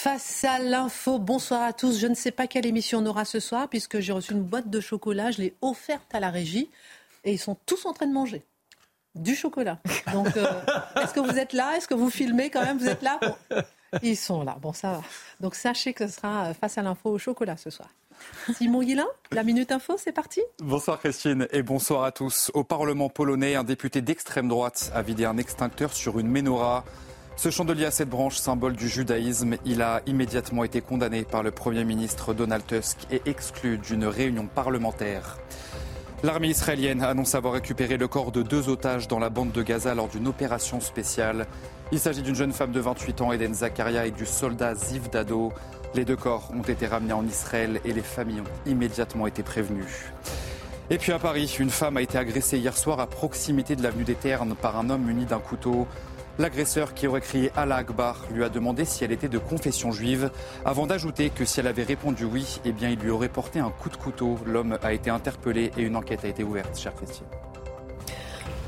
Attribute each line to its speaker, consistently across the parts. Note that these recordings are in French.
Speaker 1: Face à l'info, bonsoir à tous. Je ne sais pas quelle émission on aura ce soir puisque j'ai reçu une boîte de chocolat, je l'ai offerte à la régie et ils sont tous en train de manger du chocolat. Donc euh, est-ce que vous êtes là? Est-ce que vous filmez quand même? Vous êtes là? Bon, Ils sont là. Bon, ça va. Donc sachez que ce sera euh, face à l'info au chocolat ce soir. Simon Guillain, la Minute Info, c'est parti
Speaker 2: Bonsoir Christine et bonsoir à tous. Au Parlement polonais, un député d'extrême droite a vidé un extincteur sur une menorah. Ce chandelier à cette branche, symbole du judaïsme, il a immédiatement été condamné par le Premier ministre Donald Tusk et exclu d'une réunion parlementaire. L'armée israélienne annonce avoir récupéré le corps de deux otages dans la bande de Gaza lors d'une opération spéciale. Il s'agit d'une jeune femme de 28 ans, Eden Zakaria, et du soldat Ziv Dado. Les deux corps ont été ramenés en Israël et les familles ont immédiatement été prévenues. Et puis à Paris, une femme a été agressée hier soir à proximité de l'avenue des Ternes par un homme muni d'un couteau. L'agresseur qui aurait crié Allah Akbar lui a demandé si elle était de confession juive, avant d'ajouter que si elle avait répondu oui, eh bien il lui aurait porté un coup de couteau. L'homme a été interpellé et une enquête a été ouverte, chère Christine.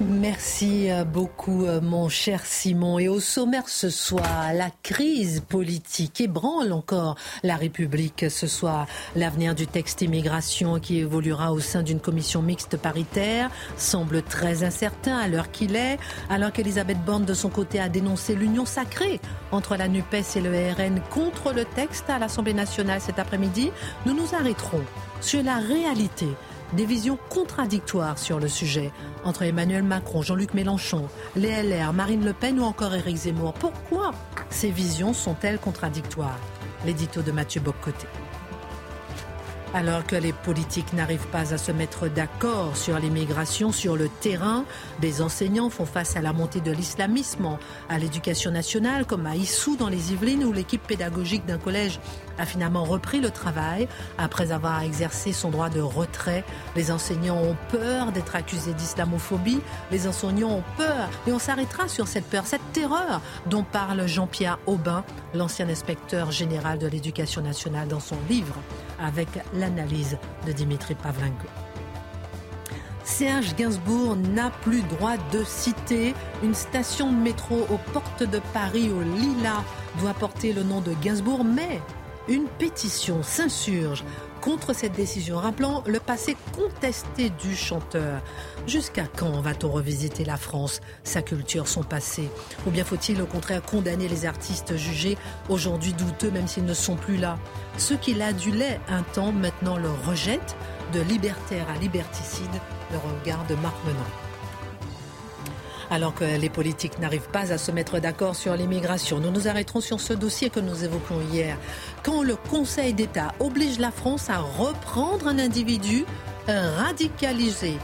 Speaker 1: Merci euh, beaucoup, euh, mon cher Simon. Et au sommaire ce soir, la crise politique ébranle encore la République ce soir. L'avenir du texte immigration qui évoluera au sein d'une commission mixte paritaire semble très incertain à l'heure qu'il est, alors qu'Elisabeth Borne, de son côté, a dénoncé l'union sacrée entre la NUPES et le RN contre le texte à l'Assemblée nationale cet après-midi. Nous nous arrêterons sur la réalité des visions contradictoires sur le sujet entre Emmanuel Macron, Jean-Luc Mélenchon, les LR, Marine Le Pen ou encore Éric Zemmour. Pourquoi ces visions sont-elles contradictoires? L'édito de Mathieu Boccoté. Alors que les politiques n'arrivent pas à se mettre d'accord sur l'immigration sur le terrain, des enseignants font face à la montée de l'islamisme à l'éducation nationale, comme à Issou dans les Yvelines, où l'équipe pédagogique d'un collège a finalement repris le travail après avoir exercé son droit de retrait. Les enseignants ont peur d'être accusés d'islamophobie. Les enseignants ont peur. Et on s'arrêtera sur cette peur, cette terreur dont parle Jean-Pierre Aubin, l'ancien inspecteur général de l'éducation nationale, dans son livre avec l'analyse de Dimitri Pavlenko. Serge Gainsbourg n'a plus droit de citer. Une station de métro aux portes de Paris, au Lila, doit porter le nom de Gainsbourg, mais une pétition s'insurge contre cette décision, rappelant le passé contesté du chanteur. Jusqu'à quand va-t-on revisiter la France, sa culture, son passé? Ou bien faut-il au contraire condamner les artistes jugés aujourd'hui douteux même s'ils ne sont plus là? Ceux qui l'adulaient un temps maintenant le rejettent, de libertaire à liberticide, le regard de Marc Menon. Alors que les politiques n'arrivent pas à se mettre d'accord sur l'immigration, nous nous arrêterons sur ce dossier que nous évoquions hier. Quand le Conseil d'État oblige la France à reprendre un individu radicalisé,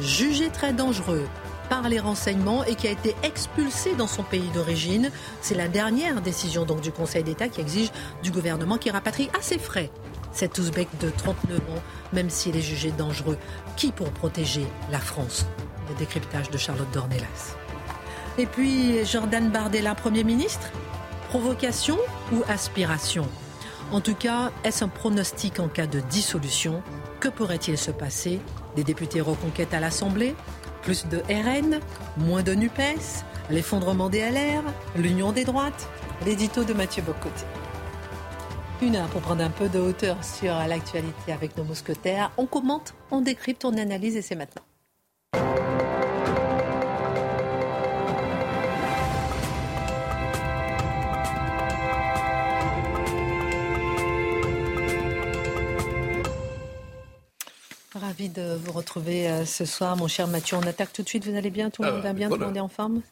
Speaker 1: jugé très dangereux par les renseignements et qui a été expulsé dans son pays d'origine, c'est la dernière décision donc du Conseil d'État qui exige du gouvernement qui rapatrie à ses frais cet ouzbek de 39 ans, même s'il est jugé dangereux. Qui pour protéger la France? Le décryptage de Charlotte Dornelas. Et puis Jordan Bardella, Premier ministre Provocation ou aspiration? En tout cas, est-ce un pronostic en cas de dissolution? Que pourrait-il se passer? Des députés reconquêtes à l'Assemblée? Plus de RN Moins de NUPES L'effondrement des LR L'union des droites? L'édito de Mathieu Bocoté. Une heure pour prendre un peu de hauteur sur l'actualité avec nos mousquetaires. On commente, on décrypte, on analyse et c'est maintenant. Ravi de vous retrouver euh, ce soir, mon cher Mathieu. On attaque tout de suite. Vous allez bien Tout le monde va bien Tout le monde est en forme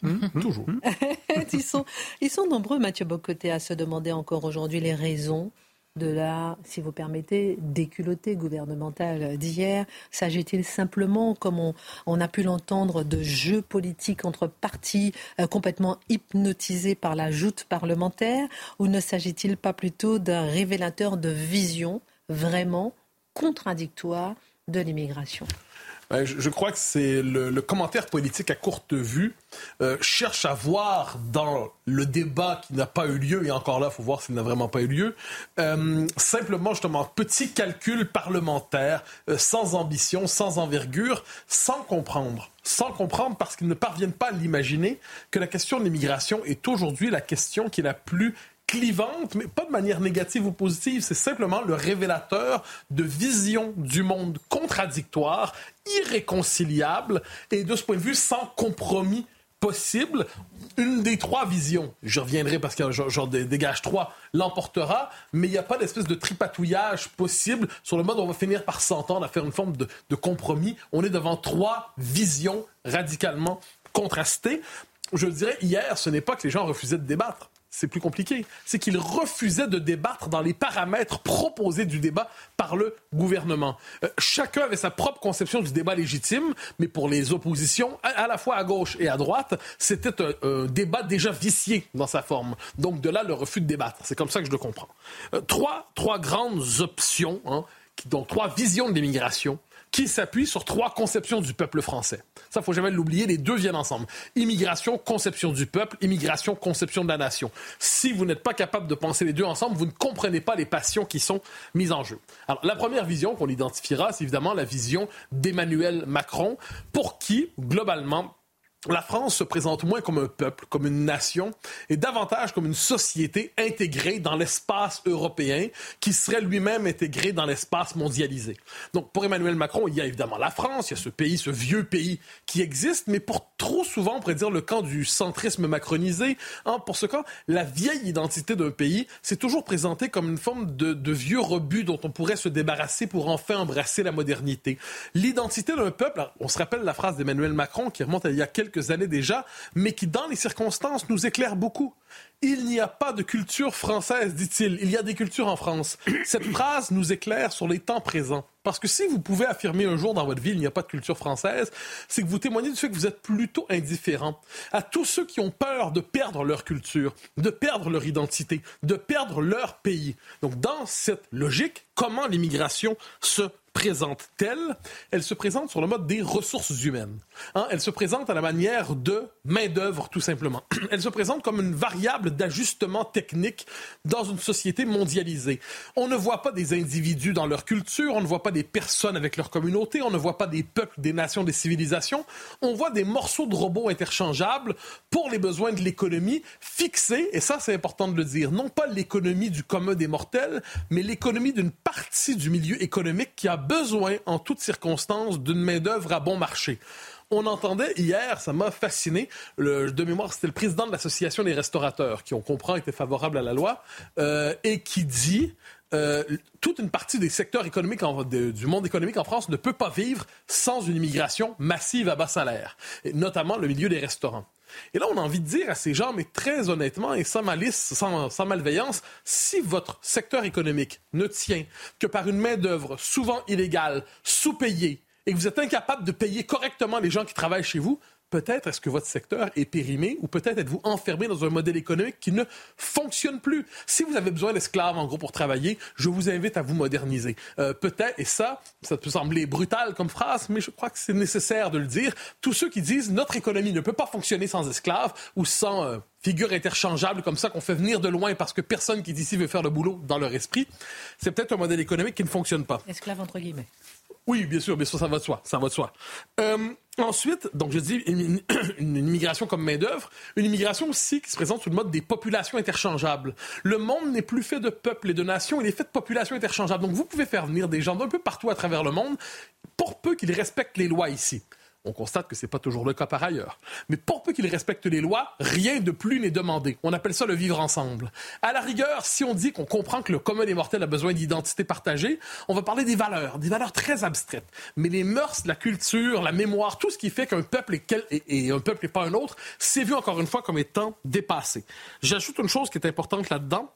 Speaker 3: Toujours.
Speaker 1: ils, sont, ils sont nombreux, Mathieu Bocoté, à se demander encore aujourd'hui les raisons de la, si vous permettez, déculottée gouvernementale d'hier S'agit-il simplement, comme on, a pu l'entendre, de jeux politiques entre partis euh, complètement hypnotisés par la joute parlementaire Ou ne s'agit-il pas plutôt d'un révélateur de vision vraiment contradictoire de l'immigration.
Speaker 3: Ben, je, crois que c'est le, commentaire politique à courte vue euh, cherche à voir dans le débat qui n'a pas eu lieu, et encore là, il faut voir s'il n'a vraiment pas eu lieu, euh, simplement justement petit calcul parlementaire, euh, sans ambition, sans envergure, sans comprendre. Sans comprendre parce qu'ils ne parviennent pas à l'imaginer que la question de l'immigration est aujourd'hui la question qui est la plus clivante, mais pas de manière négative ou positive, c'est simplement le révélateur de visions du monde contradictoires, irréconciliables, et de ce point de vue, sans compromis possible. Une des trois visions, je reviendrai parce que j'en dégage trois, l'emportera, mais il n'y a pas d'espèce de tripatouillage possible sur le mode où on va finir par s'entendre à faire une forme de, de compromis. On est devant trois visions radicalement contrastées. Je dirais, hier, ce n'est pas que les gens refusaient de débattre c'est plus compliqué. C'est qu'il refusait de débattre dans les paramètres proposés du débat par le gouvernement. Euh, chacun avait sa propre conception du débat légitime, mais pour les oppositions, à, la fois à gauche et à droite, c'était un, débat déjà vicié dans sa forme. Donc de là, le refus de débattre. C'est comme ça que je le comprends. Euh, trois, trois grandes options, hein, qui, donc trois visions de l'immigration qui s'appuie sur trois conceptions du peuple français. Ça, faut jamais l'oublier, les deux viennent ensemble. Immigration, conception du peuple, immigration, conception de la nation. Si vous n'êtes pas capable de penser les deux ensemble, vous ne comprenez pas les passions qui sont mises en jeu. Alors, la première vision qu'on identifiera, c'est évidemment la vision d'Emmanuel Macron, pour qui, globalement, la France se présente moins comme un peuple, comme une nation, et davantage comme une société intégrée dans l'espace européen, qui serait lui-même intégré dans l'espace mondialisé. Donc pour Emmanuel Macron, il y a évidemment la France, il y a ce pays, ce vieux pays qui existe, mais pour trop souvent, on pourrait dire le camp du centrisme macronisé, hein, pour ce camp, la vieille identité d'un pays, c'est toujours présenté comme une forme de, de vieux rebut dont on pourrait se débarrasser pour enfin embrasser la modernité. L'identité d'un peuple, on se rappelle la phrase d'Emmanuel Macron qui remonte à il y a quelques années déjà, mais qui, dans les circonstances, nous éclaire beaucoup. Il n'y a pas de culture française, dit-il. Il y a des cultures en France. Cette phrase nous éclaire sur les temps présents. Parce que si vous pouvez affirmer un jour dans votre vie il n'y a pas de culture française, c'est que vous témoignez du fait que vous êtes plutôt indifférent à tous ceux qui ont peur de perdre leur culture, de perdre leur identité, de perdre leur pays. Donc dans cette logique, comment l'immigration se présente-t-elle? Elle se présente sur le mode des ressources humaines. Hein? Elle se présente à la manière de main-d'œuvre, tout simplement. Elle se présente comme une variable d'ajustement technique dans une société mondialisée. On ne voit pas des individus dans leur culture, on ne voit pas des personnes avec leur communauté, on ne voit pas des peuples, des nations, des civilisations. On voit des morceaux de robots interchangeables pour les besoins de l'économie fixés, et ça c'est important de le dire, non pas l'économie du commun des mortels, mais l'économie d'une partie du milieu économique qui a besoin, en toutes circonstances, d'une main-d'œuvre à bon marché on entendait hier, ça m'a fasciné, le, de mémoire, c'était le président de l'Association des restaurateurs, qui on comprend était favorable à la loi, euh, et qui dit euh, toute une partie des secteurs économiques du monde économique en France ne peut pas vivre sans une immigration massive à bas salaire, et notamment le milieu des restaurants. Et là, on a envie de dire à ces gens, mais très honnêtement et sans malice, sans, sans malveillance, si votre secteur économique ne tient que par une main-d'œuvre souvent illégale, sous-payée, et que vous êtes incapable de payer correctement les gens qui travaillent chez vous, peut-être est-ce que votre secteur est périmé ou peut-être êtes-vous enfermé dans un modèle économique qui ne fonctionne plus? Si vous avez besoin d'esclaves, en gros, pour travailler, je vous invite à vous moderniser. Euh, peut-être, et ça, ça peut sembler brutal comme phrase, mais je crois que c'est nécessaire de le dire. Tous ceux qui disent notre économie ne peut pas fonctionner sans esclaves ou sans... Euh, figures interchangeables comme ça qu'on fait venir de loin parce que personne qui est ici veut faire le boulot dans leur esprit, c'est peut-être un modèle économique qui ne fonctionne pas.
Speaker 1: Esclaves entre guillemets.
Speaker 3: Oui, bien sûr, bien sûr, ça va de soi, ça va de soi. Euh, ensuite, donc je dis une, immigration comme main d'œuvre, une immigration aussi qui se présente sous le mode des populations interchangeables. Le monde n'est plus fait de peuples et de nations, il est fait de populations interchangeables. Donc vous pouvez faire venir des gens d'un peu partout à travers le monde, pour peu qu'ils respectent les lois ici. On constate que ce n'est pas toujours le cas par ailleurs. Mais pour peu qu'ils respectent les lois, rien de plus n'est demandé. On appelle ça le vivre ensemble. À la rigueur, si on dit qu'on comprend que le commun des mortels a besoin d'identité partagée, on va parler des valeurs, des valeurs très abstraites. Mais les mœurs, la culture, la mémoire, tout ce qui fait qu'un peuple est et, et un peuple n'est pas un autre, c'est vu encore une fois comme étant dépassé. J'ajoute une chose qui est importante là-dedans,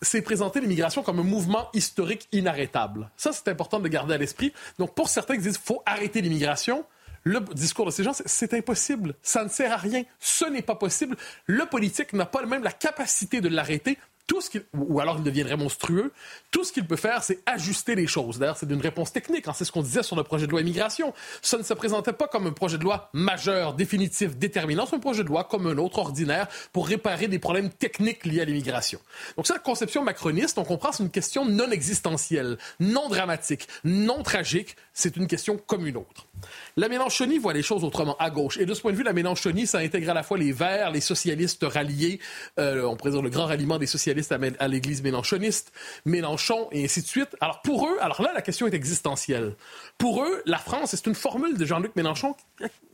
Speaker 3: c'est présenter l'immigration comme un mouvement historique inarrêtable. Ça, c'est important de garder à l'esprit. Donc, pour certains qui disent qu'il faut arrêter l'immigration, le discours de ces gens, c'est impossible. Ça ne sert à rien. Ce n'est pas possible. Le politique n'a pas même la capacité de l'arrêter tout ce ou alors il deviendrait monstrueux, tout ce qu'il peut faire, c'est ajuster les choses. D'ailleurs, c'est une réponse technique. Hein. C'est ce qu'on disait sur le projet de loi immigration. Ça ne se présentait pas comme un projet de loi majeur, définitif, déterminant. C'est un projet de loi comme un autre ordinaire pour réparer des problèmes techniques liés à l'immigration. Donc, cette conception macroniste, on comprend, c'est une question non existentielle, non dramatique, non tragique. C'est une question comme une autre. La Mélenchonie voit les choses autrement à gauche. Et de ce point de vue, la Mélenchonie, ça intègre à la fois les Verts, les socialistes ralliés, euh, on dire le grand ralliement des socialistes à, l'église mélenchoniste, Mélenchon, et ainsi de suite. Alors pour eux, alors là, la question est existentielle. Pour eux, la France, c'est une formule de Jean-Luc Mélenchon.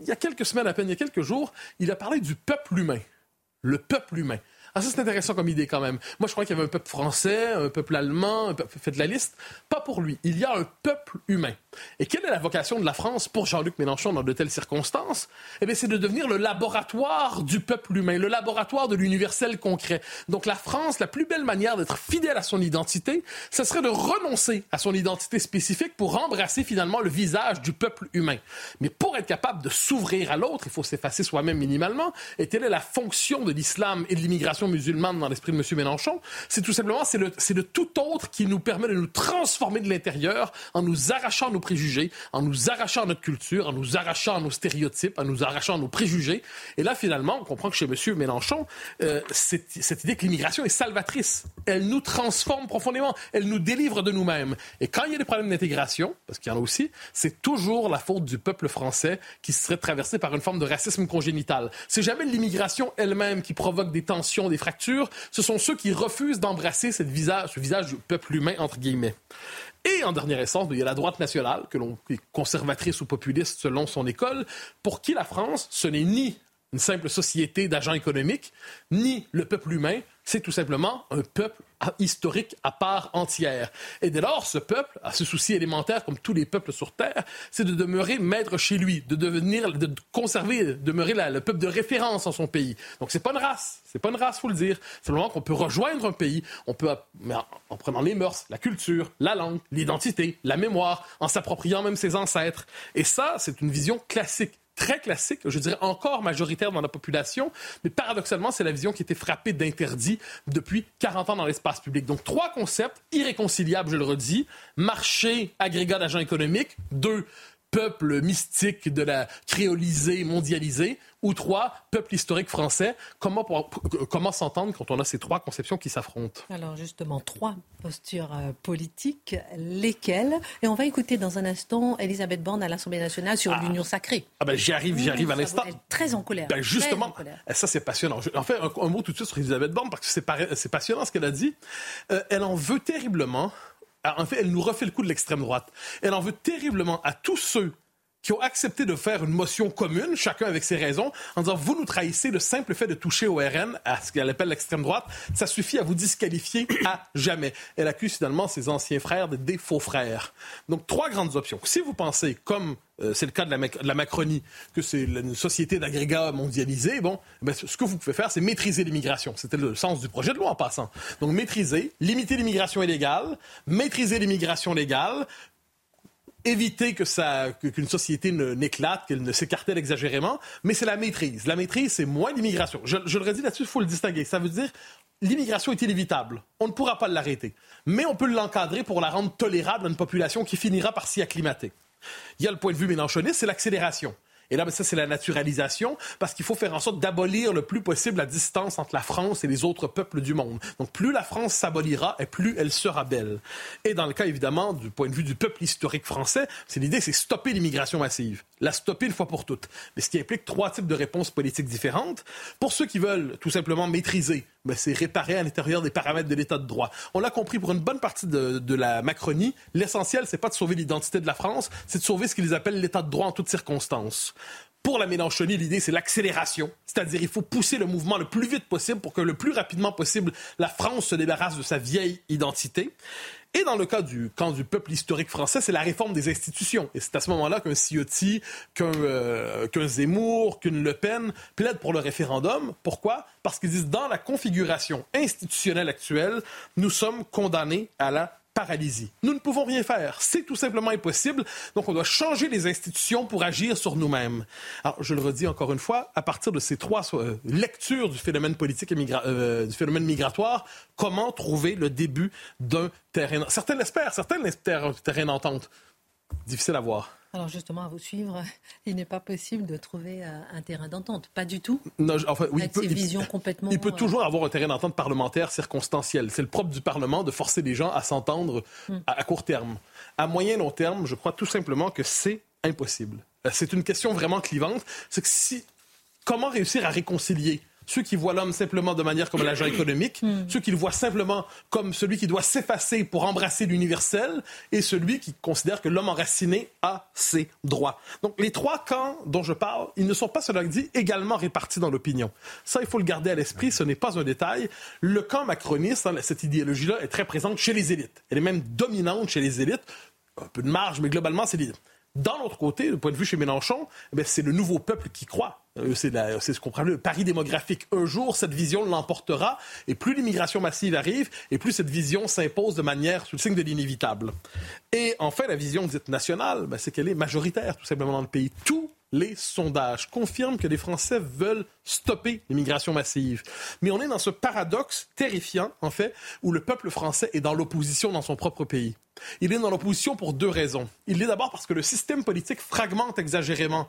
Speaker 3: Il y a quelques semaines à peine, il y a quelques jours, il a parlé du peuple humain. Le peuple humain. Ah, ça, c'est intéressant comme idée quand même. Moi, je crois qu'il y avait un peuple français, un peuple allemand, peuple... fait de la liste. Pas pour lui. Il y a un peuple humain. Et quelle est la vocation de la France pour Jean-Luc Mélenchon dans de telles circonstances? Eh bien, c'est de devenir le laboratoire du peuple humain, le laboratoire de l'universel concret. Donc, la France, la plus belle manière d'être fidèle à son identité, ce serait de renoncer à son identité spécifique pour embrasser finalement le visage du peuple humain. Mais pour être capable de s'ouvrir à l'autre, il faut s'effacer soi-même minimalement. Et telle est la fonction de l'islam et de l'immigration musulmane dans l'esprit de M. Mélenchon, c'est tout simplement c'est le, le tout autre qui nous permet de nous transformer de l'intérieur en nous arrachant nos préjugés, en nous arrachant notre culture, en nous arrachant nos stéréotypes, en nous arrachant nos préjugés. Et là, finalement, on comprend que chez M. Mélenchon, euh, cette, cette idée que l'immigration est salvatrice. Elle nous transforme profondément. Elle nous délivre de nous-mêmes. Et quand il y a des problèmes d'intégration, parce qu'il y en a aussi, c'est toujours la faute du peuple français qui serait traversé par une forme de racisme congénital. C'est jamais l'immigration elle-même qui provoque des tensions, des fractures, ce sont ceux qui refusent d'embrasser ce visage du peuple humain, entre guillemets. Et en dernière essence, il y a la droite nationale, que l'on est conservatrice ou populiste selon son école, pour qui la France, ce n'est ni une simple société d'agents économiques, ni le peuple humain, c'est tout simplement un peuple historique à part entière. Et dès lors, ce peuple a ce souci élémentaire, comme tous les peuples sur Terre, c'est de demeurer maître chez lui, de devenir, de conserver, de demeurer le peuple de référence en son pays. Donc c'est pas une race, c'est pas une race, faut le dire. Simplement qu'on peut rejoindre un pays, on peut, en prenant les mœurs, la culture, la langue, l'identité, la mémoire, en s'appropriant même ses ancêtres. Et ça, c'est une vision classique très classique, je dirais encore majoritaire dans la population, mais paradoxalement, c'est la vision qui été frappée d'interdit depuis 40 ans dans l'espace public. Donc, trois concepts irréconciliables, je le redis. Marché, agrégat d'agents économiques. Deux, peuple mystique de la créolisée mondialisée, ou trois, peuple historique français. Comment, comment s'entendre quand on a ces trois conceptions qui s'affrontent?
Speaker 1: Alors justement, trois postures euh, politiques, lesquelles? Et on va écouter dans un instant Elisabeth Borne à l'Assemblée nationale sur ah. l'union sacrée.
Speaker 3: Ah ben j'y arrive, j'y arrive à l'instant.
Speaker 1: Très en colère.
Speaker 3: Ben justement, eh, ça c'est passionnant. En fait, un, mot tout de suite sur Elisabeth Borne, parce que c'est passionnant ce qu'elle a dit. Euh, elle en veut terriblement en fait, elle nous refait le coup de l'extrême droite. Elle en veut terriblement à tous ceux qui ont accepté de faire une motion commune, chacun avec ses raisons, en disant vous nous trahissez, le simple fait de toucher au RN, à ce qu'elle appelle l'extrême droite, ça suffit à vous disqualifier à jamais. Elle accuse finalement ses anciens frères de des faux frères. Donc trois grandes options. Si vous pensez, comme euh, c'est le cas de la, Macronie, que c'est une société d'agrégat mondialisé, bon, ben, ce que vous pouvez faire, c'est maîtriser l'immigration. C'était le sens du projet de loi en passant. Donc maîtriser, limiter l'immigration illégale, maîtriser l'immigration légale, éviter que ça, qu'une société n'éclate, qu'elle ne s'écartèle exagérément, mais c'est la maîtrise. La maîtrise, c'est moins l'immigration. Je, je, le redis là-dessus, il faut le distinguer. Ça veut dire l'immigration est inévitable. On ne pourra pas l'arrêter. Mais on peut l'encadrer pour la rendre tolérable à une population qui finira par s'y acclimater. Il y a le point de vue mélanchoniste, c'est l'accélération. Et là, ben, ça, c'est la naturalisation, parce qu'il faut faire en sorte d'abolir le plus possible la distance entre la France et les autres peuples du monde. Donc, plus la France s'abolira, et plus elle sera belle. Et dans le cas, évidemment, du point de vue du peuple historique français, c'est l'idée, c'est stopper l'immigration massive. La stopper une fois pour toutes. Mais ce qui implique trois types de réponses politiques différentes. Pour ceux qui veulent tout simplement maîtriser, ben, c'est réparer à l'intérieur des paramètres de l'état de droit. On l'a compris pour une bonne partie de, de la Macronie. L'essentiel, c'est pas de sauver l'identité de la France, c'est de sauver ce qu'ils appellent l'état de droit en toutes circonstances. Pour la Mélenchonie, l'idée, c'est l'accélération. C'est-à-dire, il faut pousser le mouvement le plus vite possible pour que le plus rapidement possible, la France se débarrasse de sa vieille identité. Et dans le cas du camp du peuple historique français, c'est la réforme des institutions. Et c'est à ce moment-là qu'un Ciotti, qu'un euh, qu'un Zemmour, qu'une Le Pen plaident pour le référendum. Pourquoi? Parce qu'ils disent, dans la configuration institutionnelle actuelle, nous sommes condamnés à la paralysie. Nous ne pouvons rien faire. C'est tout simplement impossible. Donc, on doit changer les institutions pour agir sur nous-mêmes. Alors, je le redis encore une fois, à partir de ces trois euh, lectures du phénomène politique et euh, du phénomène migratoire, comment trouver le début d'un terrain... Certains l'espèrent, certains l'espèrent un terrain d'entente. Difficile à voir.
Speaker 1: Alors justement, à vous suivre, il n'est pas possible de trouver euh, un terrain d'entente. Pas du tout.
Speaker 3: Non, enfin, oui,
Speaker 1: il peut, visions complètement...
Speaker 3: il peut toujours avoir un terrain d'entente parlementaire circonstanciel. C'est le propre du Parlement de forcer les gens à s'entendre hmm. à, court terme. À moyen long terme, je crois tout simplement que c'est impossible. Euh, c'est une question vraiment clivante. C'est que si comment réussir à réconcilier ceux qui voient l'homme simplement de manière comme l'agent économique, hmm. ceux qui le voient simplement comme celui qui doit s'effacer pour embrasser l'universel, et celui qui considère que l'homme enraciné a ses droits. Donc les trois camps dont je parle, ils ne sont pas, cela dit, également répartis dans l'opinion. Ça, il faut le garder à l'esprit, ce n'est pas un détail. Le camp macroniste, hein, cette idéologie-là, est très présente chez les élites. Elle est même dominante chez les élites. Un peu de marge, mais globalement, c'est l'idée. Dans l'autre côté, du point de vue chez Mélenchon, eh c'est le nouveau peuple qui croit. Euh, c'est ce qu'on appelle le pari démographique. Un jour, cette vision l'emportera, et plus l'immigration massive arrive, et plus cette vision s'impose de manière sous le signe de l'inévitable. Et enfin, la vision dite nationale, ben, c'est qu'elle est majoritaire, tout simplement, dans le pays. Tous les sondages confirment que les Français veulent stopper l'immigration massive. Mais on est dans ce paradoxe terrifiant, en fait, où le peuple français est dans l'opposition dans son propre pays. Il est dans l'opposition pour deux raisons. Il est d'abord parce que le système politique fragmente exagérément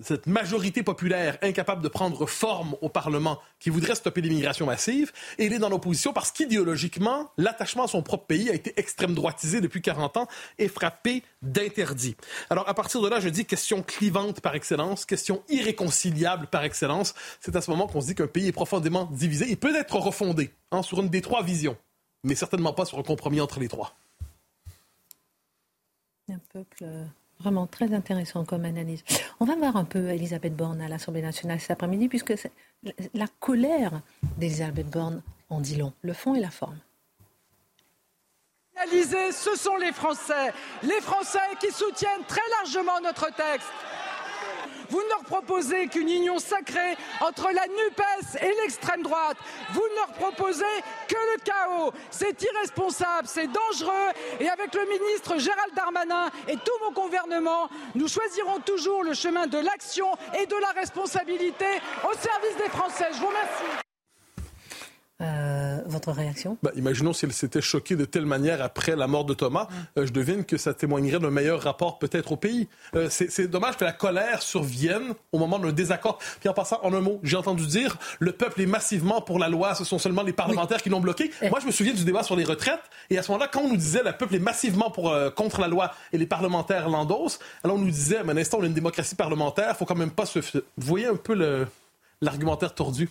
Speaker 3: cette majorité populaire incapable de prendre forme au Parlement qui voudrait stopper l'immigration massive, et il est dans l'opposition parce qu'idéologiquement, l'attachement à son propre pays a été extrême droitisé depuis 40 ans et frappé d'interdits. Alors à partir de là, je dis question clivante par excellence, question irréconciliable par excellence. C'est à ce moment qu'on se dit qu'un pays est profondément divisé. Il peut être refondé hein, sur une des trois visions, mais certainement pas sur un compromis entre les trois.
Speaker 1: Un peuple euh, vraiment très intéressant comme analyse. On va voir un peu Elisabeth Borne à l'Assemblée nationale cet après-midi, puisque la colère d'Elisabeth Borne en dit long, le fond et la forme.
Speaker 4: Ce sont les Français, les Français qui soutiennent très largement notre texte. Vous ne leur proposez qu'une union sacrée entre la NUPES et l'extrême droite. Vous ne leur proposez que le chaos. C'est irresponsable, c'est dangereux. Et avec le ministre Gérald Darmanin et tout mon gouvernement, nous choisirons toujours le chemin de l'action et de la responsabilité au service des Français. Je vous remercie.
Speaker 1: Euh, votre réaction?
Speaker 3: Bah, Imaginons si elle s'était choquée de telle manière après la mort de Thomas. Euh, je devine que ça témoignerait d'un meilleur rapport peut-être au pays. Euh, c'est dommage que la colère survienne au moment d'un désaccord. Puis en passant, en un mot, j'ai entendu dire le peuple est massivement pour la loi, ce sont seulement les parlementaires qui l'ont bloqué. Eh. Moi, je me souviens du débat sur les retraites. Et à ce moment-là, quand on nous disait le peuple est massivement pour, contre la loi et les parlementaires l'endossent, alors on nous disait, mais un instant, on a une démocratie parlementaire, faut quand même pas se... Vous voyez un peu l'argumentaire tordu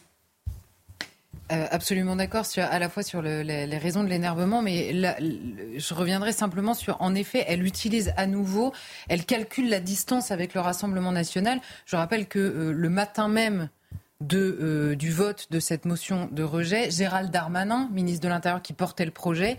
Speaker 5: euh, absolument d'accord à la fois sur les, raisons de l'énervement, mais je reviendrai simplement sur, en effet, elle utilise à nouveau, elle calcule la distance avec le Rassemblement national. Je rappelle que euh, le matin même de, euh, du vote de cette motion de rejet, Gérald Darmanin, ministre de l'Intérieur qui portait le projet,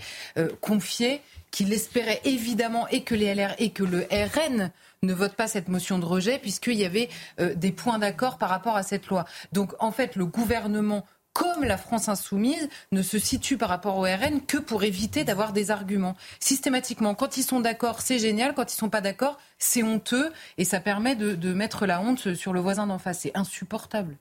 Speaker 5: confiait qu'il espérait évidemment et que les LR et que le RN ne votent pas cette motion de rejet puisqu'il y avait des points d'accord par rapport à cette loi. Donc en fait, le gouvernement comme la France insoumise, ne se situe par rapport au RN que pour éviter d'avoir des arguments. Systématiquement, quand ils sont d'accord, c'est génial. Quand ils sont pas d'accord, c'est honteux. Et ça permet de, mettre la honte sur le voisin d'en face. C'est insupportable.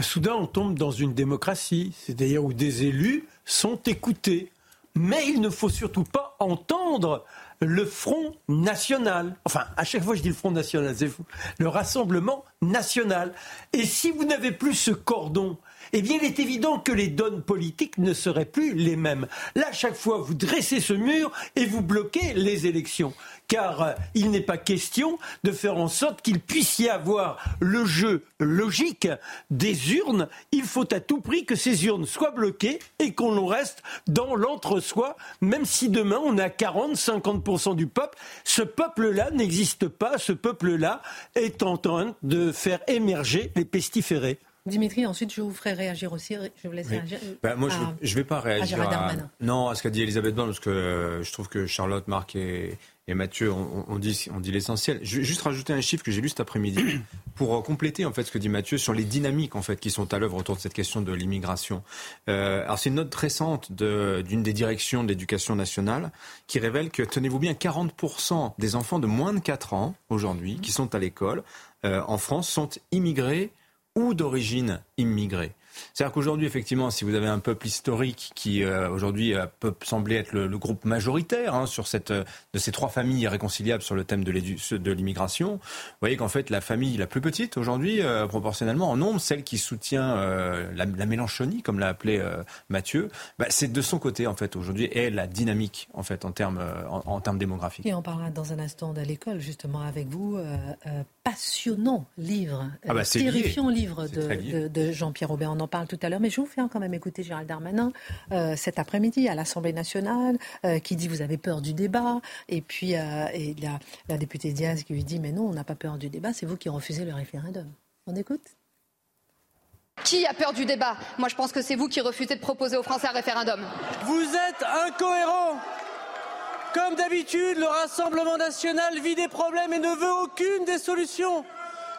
Speaker 6: Soudain, on tombe dans une démocratie, c'est-à-dire où des élus sont écoutés. Mais il ne faut surtout pas entendre le Front National. Enfin, à chaque fois je dis le Front National, c'est fou. Le Rassemblement National. Et si vous n'avez plus ce cordon eh bien il est évident que les donnes politiques ne seraient plus les mêmes. Là, chaque fois, vous dressez ce mur et vous bloquez les élections car euh, il n'est pas question de faire en sorte qu'il puisse y avoir le jeu logique des urnes. Il faut à tout prix que ces urnes soient bloquées et qu'on reste dans l'entre-soi, même si demain on a 40-50% du peuple. Ce peuple-là n'existe pas, ce peuple-là est en train de faire émerger les pestiférés.
Speaker 1: Dimitri, ensuite je vous ferai réagir aussi. Je vous laisse réagir.
Speaker 7: Bah, moi, je ne vais pas réagir à, non, à ce qu'a dit Elisabeth Borne, parce que euh, je trouve que Charlotte, Marc et, et Mathieu on, dit, on dit l'essentiel. Je vais juste rajouter un chiffre que j'ai lu cet après-midi pour euh, compléter en fait ce que dit Mathieu sur les dynamiques en fait qui sont à l'œuvre autour de cette question de l'immigration. Euh, alors c'est une note récente d'une des directions de l'éducation nationale qui révèle que tenez-vous bien 40% des enfants de moins de 4 ans aujourd'hui qui sont à l'école euh, en France sont immigrés ou d'origine immigrée. C'est-à-dire qu'aujourd'hui, effectivement, si vous avez un peuple historique qui euh, aujourd'hui euh, peut sembler être le, groupe majoritaire hein, sur cette, euh, de ces trois familles irréconciliables sur le thème de l'immigration, vous voyez qu'en fait la famille la plus petite aujourd'hui, proportionnellement en nombre, celle qui soutient la, la, Mélenchonie, comme l'a appelé Mathieu, bah, c'est de son côté en fait aujourd'hui est la dynamique en fait en termes en, termes démographiques.
Speaker 1: Et on parlera dans un instant de l'école justement avec vous. Passionnant livre, ah bah, terrifiant livre de, de Jean-Pierre Aubert en parle tout à l'heure, mais je vous fais quand même écouter Gérald Darmanin euh, cet après-midi à l'Assemblée nationale, euh, qui dit vous avez peur du débat, et puis euh, et la, la députée Diaz qui lui dit mais non, on n'a pas peur du débat, c'est vous qui refusez le référendum. On écoute
Speaker 8: qui a peur du débat? Moi, je pense que c'est vous qui refusez de proposer aux Français un référendum.
Speaker 9: Vous êtes incohérent. Comme d'habitude, le Rassemblement national vit des problèmes et ne veut aucune des solutions.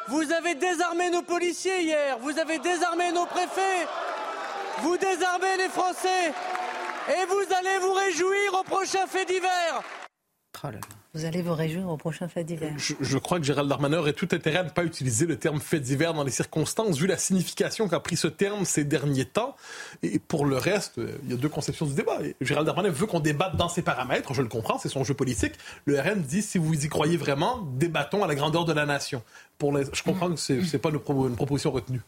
Speaker 9: Vous avez désarmé nos policiers hier, vous avez désarmé nos préfets, vous désarmez les Français et vous allez vous réjouir au prochain fait d'hiver.
Speaker 1: Oh vous allez vous réjouir au prochain fait d'hiver.
Speaker 3: Je, crois que Gérald Darmanin aurait tout intérêt à ne pas utiliser le terme fait d'hiver dans les circonstances, vu la signification qu'a pris ce terme ces derniers temps. Et pour le reste, euh, il y a deux conceptions du débat. Gérald Darmanin veut qu'on débatte dans ses paramètres, je le comprends, c'est son jeu politique. Le RN dit, si vous y croyez vraiment, débattons à la grandeur de la nation je comprends que ce n'est pas une, proposition retenue.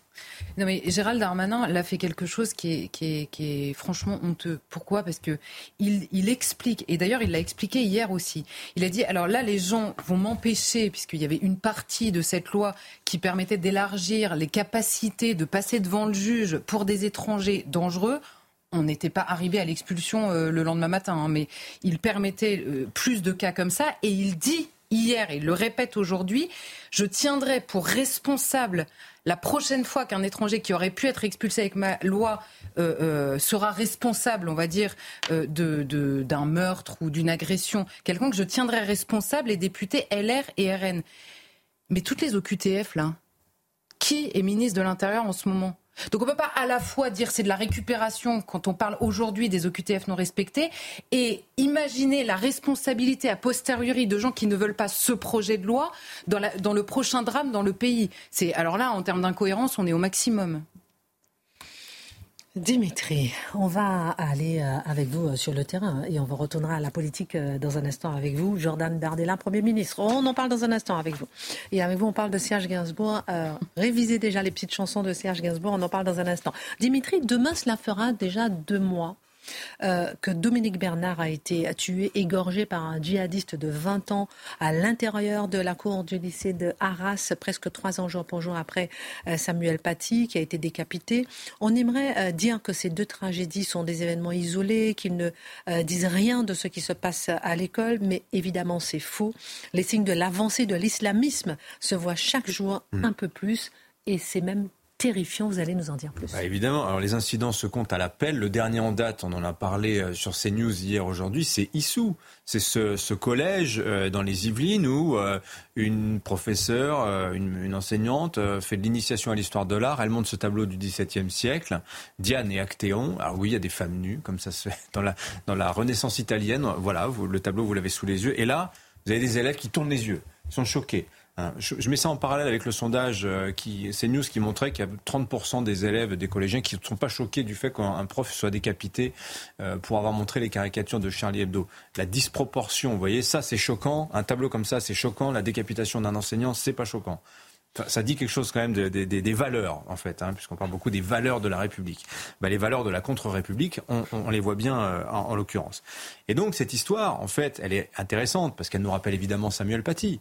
Speaker 5: Non, mais Gérald Darmanin l'a fait quelque chose qui est, franchement honteux. Pourquoi? Parce que il, explique, et d'ailleurs il l'a expliqué hier aussi. Il a dit alors là, les gens vont m'empêcher, puisqu'il y avait une partie de cette loi qui permettait d'élargir les capacités de passer devant le juge pour des étrangers dangereux on n'était pas arrivé à l'expulsion euh, le lendemain matin, hein, mais il permettait euh, plus de cas comme ça, et il dit hier et le répète aujourd'hui, je tiendrai pour responsable la prochaine fois qu'un étranger qui aurait pu être expulsé avec ma loi euh, euh, sera responsable, on va dire, euh, d'un meurtre ou d'une agression, quelqu'un que je tiendrai responsable les députés LR et RN. Mais toutes les OQTF, là, qui est ministre de l'Intérieur en ce moment? Donc on ne peut pas à la fois dire c'est de la récupération quand on parle aujourd'hui des OQTF non respectés et imaginer la responsabilité a posteriori de gens qui ne veulent pas ce projet de loi dans, dans le prochain drame dans le pays. C'est alors là en termes d'incohérence on est au maximum.
Speaker 1: Dimitri, on va aller euh, avec vous euh, sur le terrain et on retournera à la politique euh, dans un instant avec vous. Jordan Bardella, Premier ministre. On en parle dans un instant avec vous. Et avec vous, on parle de Serge Gainsbourg. révisez déjà les petites chansons de Serge Gainsbourg. On en parle dans un instant. Dimitri, demain, cela fera déjà deux mois euh, que Dominique Bernard a été tué, égorgé par un djihadiste de 20 ans à l'intérieur de la cour du lycée de Arras, presque trois ans jour pour jour après euh, Samuel Paty, qui a été décapité. On aimerait euh, dire que ces deux tragédies sont des événements isolés, qu'ils ne disent rien de ce qui se passe à l'école, mais évidemment c'est faux. Les signes de l'avancée de l'islamisme se voient chaque jour mmh. un peu plus et c'est même Vous allez nous en dire plus.
Speaker 7: Bah, évidemment. Alors les incidents se comptent à l'appel. Le dernier en date, on en a parlé euh, sur CNews hier aujourd'hui, c'est Issou. C'est ce, collège euh, dans les Yvelines où euh, une professeure, une, enseignante fait de l'initiation à l'histoire de l'art. Elle montre ce tableau du XVIIe siècle, Diane et Actéon. Alors oui, il y a des femmes nues, comme ça se fait dans la, Renaissance italienne. Voilà, le tableau, vous l'avez sous les yeux. Et là, vous avez des élèves qui tournent les yeux, sont choqués. Hein, je, mets ça en parallèle avec le sondage euh, qui, CNews qui montrait qu'il y a 30% des élèves, des collégiens qui ne sont pas choqués du fait qu'un prof soit décapité euh, pour avoir montré les caricatures de Charlie Hebdo. La disproportion, vous voyez, ça c'est choquant. Un tableau comme ça, c'est choquant. La décapitation d'un enseignant, c'est pas choquant. ça dit quelque chose quand même des valeurs, en fait, hein, puisqu'on parle beaucoup des valeurs de la République. Bah, les valeurs de la contre-république, on, les voit bien euh, en, en l'occurrence. Et donc cette histoire, en fait, elle est intéressante parce qu'elle nous rappelle évidemment Samuel Paty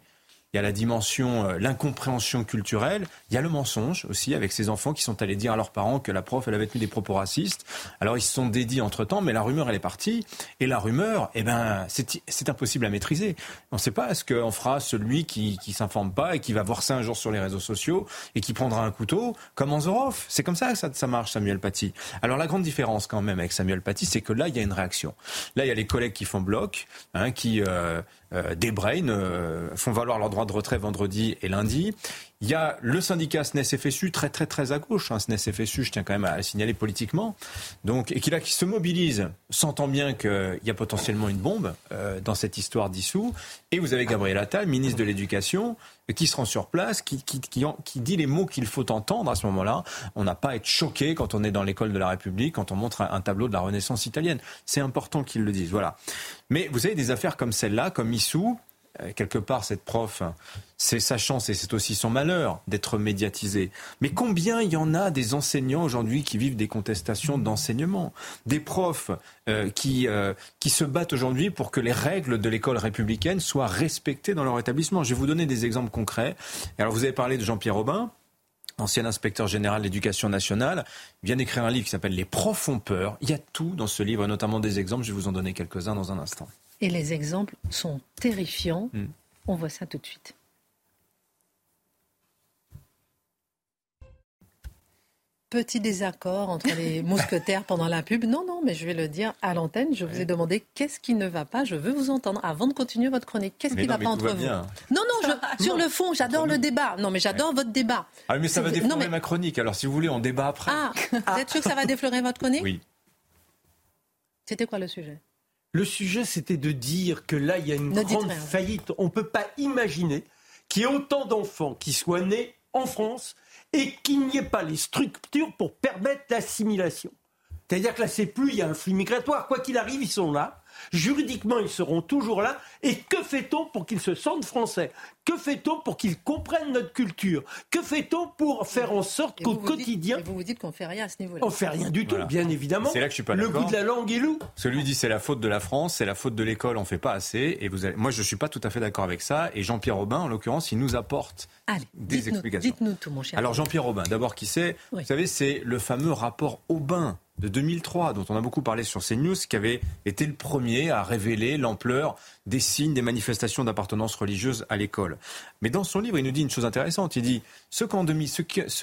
Speaker 7: il y a la dimension, euh, l'incompréhension culturelle, il y a le mensonge aussi avec ces enfants qui sont allés dire à leurs parents que la prof, elle avait tenu des propos racistes. Alors ils se sont dédits entre-temps, mais la rumeur, elle est partie. Et la rumeur, eh ben, c'est impossible à maîtriser. On ne sait pas ce qu'en fera celui qui ne s'informe pas et qui va voir ça un jour sur les réseaux sociaux et qui prendra un couteau, comme Anzorov. C'est comme ça que ça, ça, marche, Samuel Paty. Alors la grande différence quand même avec Samuel Paty, c'est que là, il y a une réaction. Là, il y a les collègues qui font bloc, hein, qui... Euh, des brains euh, font valoir leur droit de retrait vendredi et lundi. Il y a le syndicat SNES-FSU très très très à gauche. Hein, SNES-FSU, je tiens quand même à le signaler politiquement. Donc, et qui là qui se mobilise, sentant bien qu'il y a potentiellement une bombe euh, dans cette histoire d'issou. Et vous avez Gabriel Attal, ministre de l'Éducation, qui se rend sur place, qui, qui, qui, qui dit les mots qu'il faut entendre à ce moment-là. On n'a pas à être choqué quand on est dans l'école de la République, quand on montre un, tableau de la Renaissance italienne. C'est important qu'il le dise. Voilà. Mais vous avez des affaires comme celle-là, comme Issou, quelque part, cette prof, c'est sa chance et c'est aussi son malheur d'être médiatisée. Mais combien il y en a des enseignants aujourd'hui qui vivent des contestations d'enseignement? Des profs euh, qui, euh, qui se battent aujourd'hui pour que les règles de l'école républicaine soient respectées dans leur établissement. Je vais vous donner des exemples concrets. Alors, vous avez parlé de Jean-Pierre Aubin ancien inspecteur général de l'éducation nationale, vient d'écrire un livre qui s'appelle Les profs ont peur. Il y a tout dans ce livre, notamment des exemples. Je vais vous en donner quelques-uns dans un instant.
Speaker 1: Et les exemples sont terrifiants. Hmm. On voit ça tout de suite. Petit désaccord entre les mousquetaires pendant la pub. Non, non, mais je vais le dire à l'antenne. Je vous ai demandé qu'est-ce qui ne va pas. Je veux vous entendre avant de continuer votre chronique. Qu'est-ce qui ne va pas entre vous Non, non, sur le fond, j'adore le débat. Non, mais j'adore votre débat.
Speaker 7: Ah, mais ça va déflorer ma chronique. Alors, si vous voulez, on débat après.
Speaker 1: Ah, vous êtes sûr que ça va déflorer votre chronique
Speaker 7: Oui.
Speaker 1: C'était quoi le sujet?
Speaker 6: Le sujet, c'était de dire que là, il y a une grande faillite. On ne peut pas imaginer qu'il y ait autant d'enfants qui soient nés en France et qu'il n'y ait pas les structures pour permettre l'assimilation. C'est-à-dire que là, c'est plus, il y a un flux migratoire. Quoi qu'il arrive, ils sont là. Juridiquement, ils seront toujours là. Et que fait-on pour qu'ils se sentent français? Que fait-on pour qu'ils comprennent notre culture? Que fait-on pour faire en sorte qu'au quotidien...
Speaker 1: vous vous dites qu'on fait rien à ce niveau-là.
Speaker 6: On fait rien du tout, bien évidemment.
Speaker 7: C'est là que je suis pas
Speaker 6: Le goût de la langue est loup.
Speaker 7: Celui dit c'est la faute de la France, c'est la faute de l'école, on fait pas assez. Et vous moi, je suis pas tout à fait d'accord avec ça. Et Jean-Pierre Aubin, en l'occurrence, il nous apporte des explications.
Speaker 1: Dites-nous tout, mon cher.
Speaker 7: Alors Jean-Pierre Aubin, d'abord qui c'est Vous savez, c'est le fameux rapport Aubin de 2003, dont on a beaucoup parlé sur CNews, qui avait été le premier à révéler l'ampleur des signes des manifestations d'appartenance religieuse à l'école. Mais dans son livre, il nous dit une chose intéressante. Il dit ce,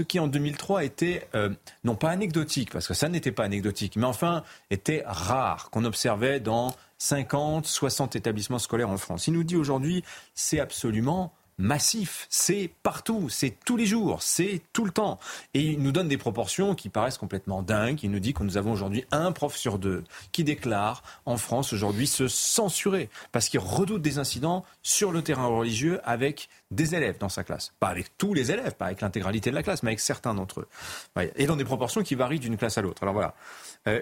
Speaker 7: qui, en 2003 était euh, non pas anecdotique, parce que ça n'était pas anecdotique, mais enfin était rare, qu'on observait dans 50, 60 établissements scolaires en France. Il nous dit aujourd'hui, c'est absolument massif. C'est partout, c'est tous les jours, c'est tout le temps. Et il nous donne des proportions qui paraissent complètement dingues. Il nous dit que nous avons aujourd'hui un prof sur deux qui déclare en France aujourd'hui se censurer parce qu'il redoute des incidents sur le terrain religieux avec des élèves dans sa classe. Pas avec tous les élèves, pas avec l'intégralité de la classe, mais avec certains d'entre eux. Et dans des proportions qui varient d'une classe à l'autre. Alors voilà. Euh,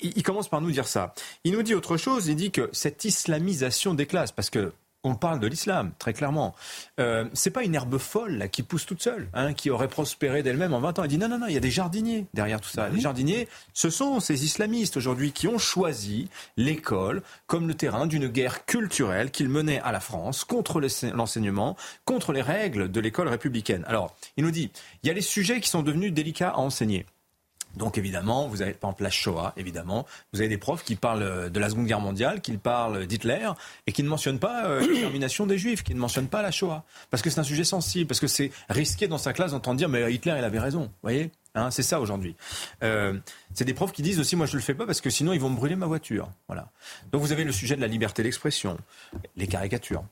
Speaker 7: il commence par nous dire ça. Il nous dit autre chose, il dit que cette islamisation des classes, parce que on parle de l'islam, très clairement. Euh, c'est pas une herbe folle là, qui pousse toute seule, hein, qui aurait prospéré d'elle-même en 20 ans. Il dit non, non, non, il y a des jardiniers derrière tout ça. Les jardiniers, ce sont ces islamistes aujourd'hui qui ont choisi l'école comme le terrain d'une guerre culturelle qu'ils menaient à la France contre l'enseignement, contre les règles de l'école républicaine. Alors, il nous dit, il y a les sujets qui sont devenus délicats à enseigner. Donc évidemment, vous avez par exemple la Shoah, évidemment, vous avez des profs qui parlent de la Seconde Guerre mondiale, qui parlent d'Hitler et qui ne mentionnent pas euh, l'extermination des Juifs, qui ne mentionnent pas la Shoah, parce que c'est un sujet sensible, parce que c'est risqué dans sa classe d'entendre dire mais Hitler il avait raison, vous voyez? Hein, c'est ça aujourd'hui. Euh, c'est des profs qui disent aussi moi je le fais pas parce que sinon ils vont me brûler ma voiture. Voilà. Donc vous avez le sujet de la liberté d'expression, les caricatures.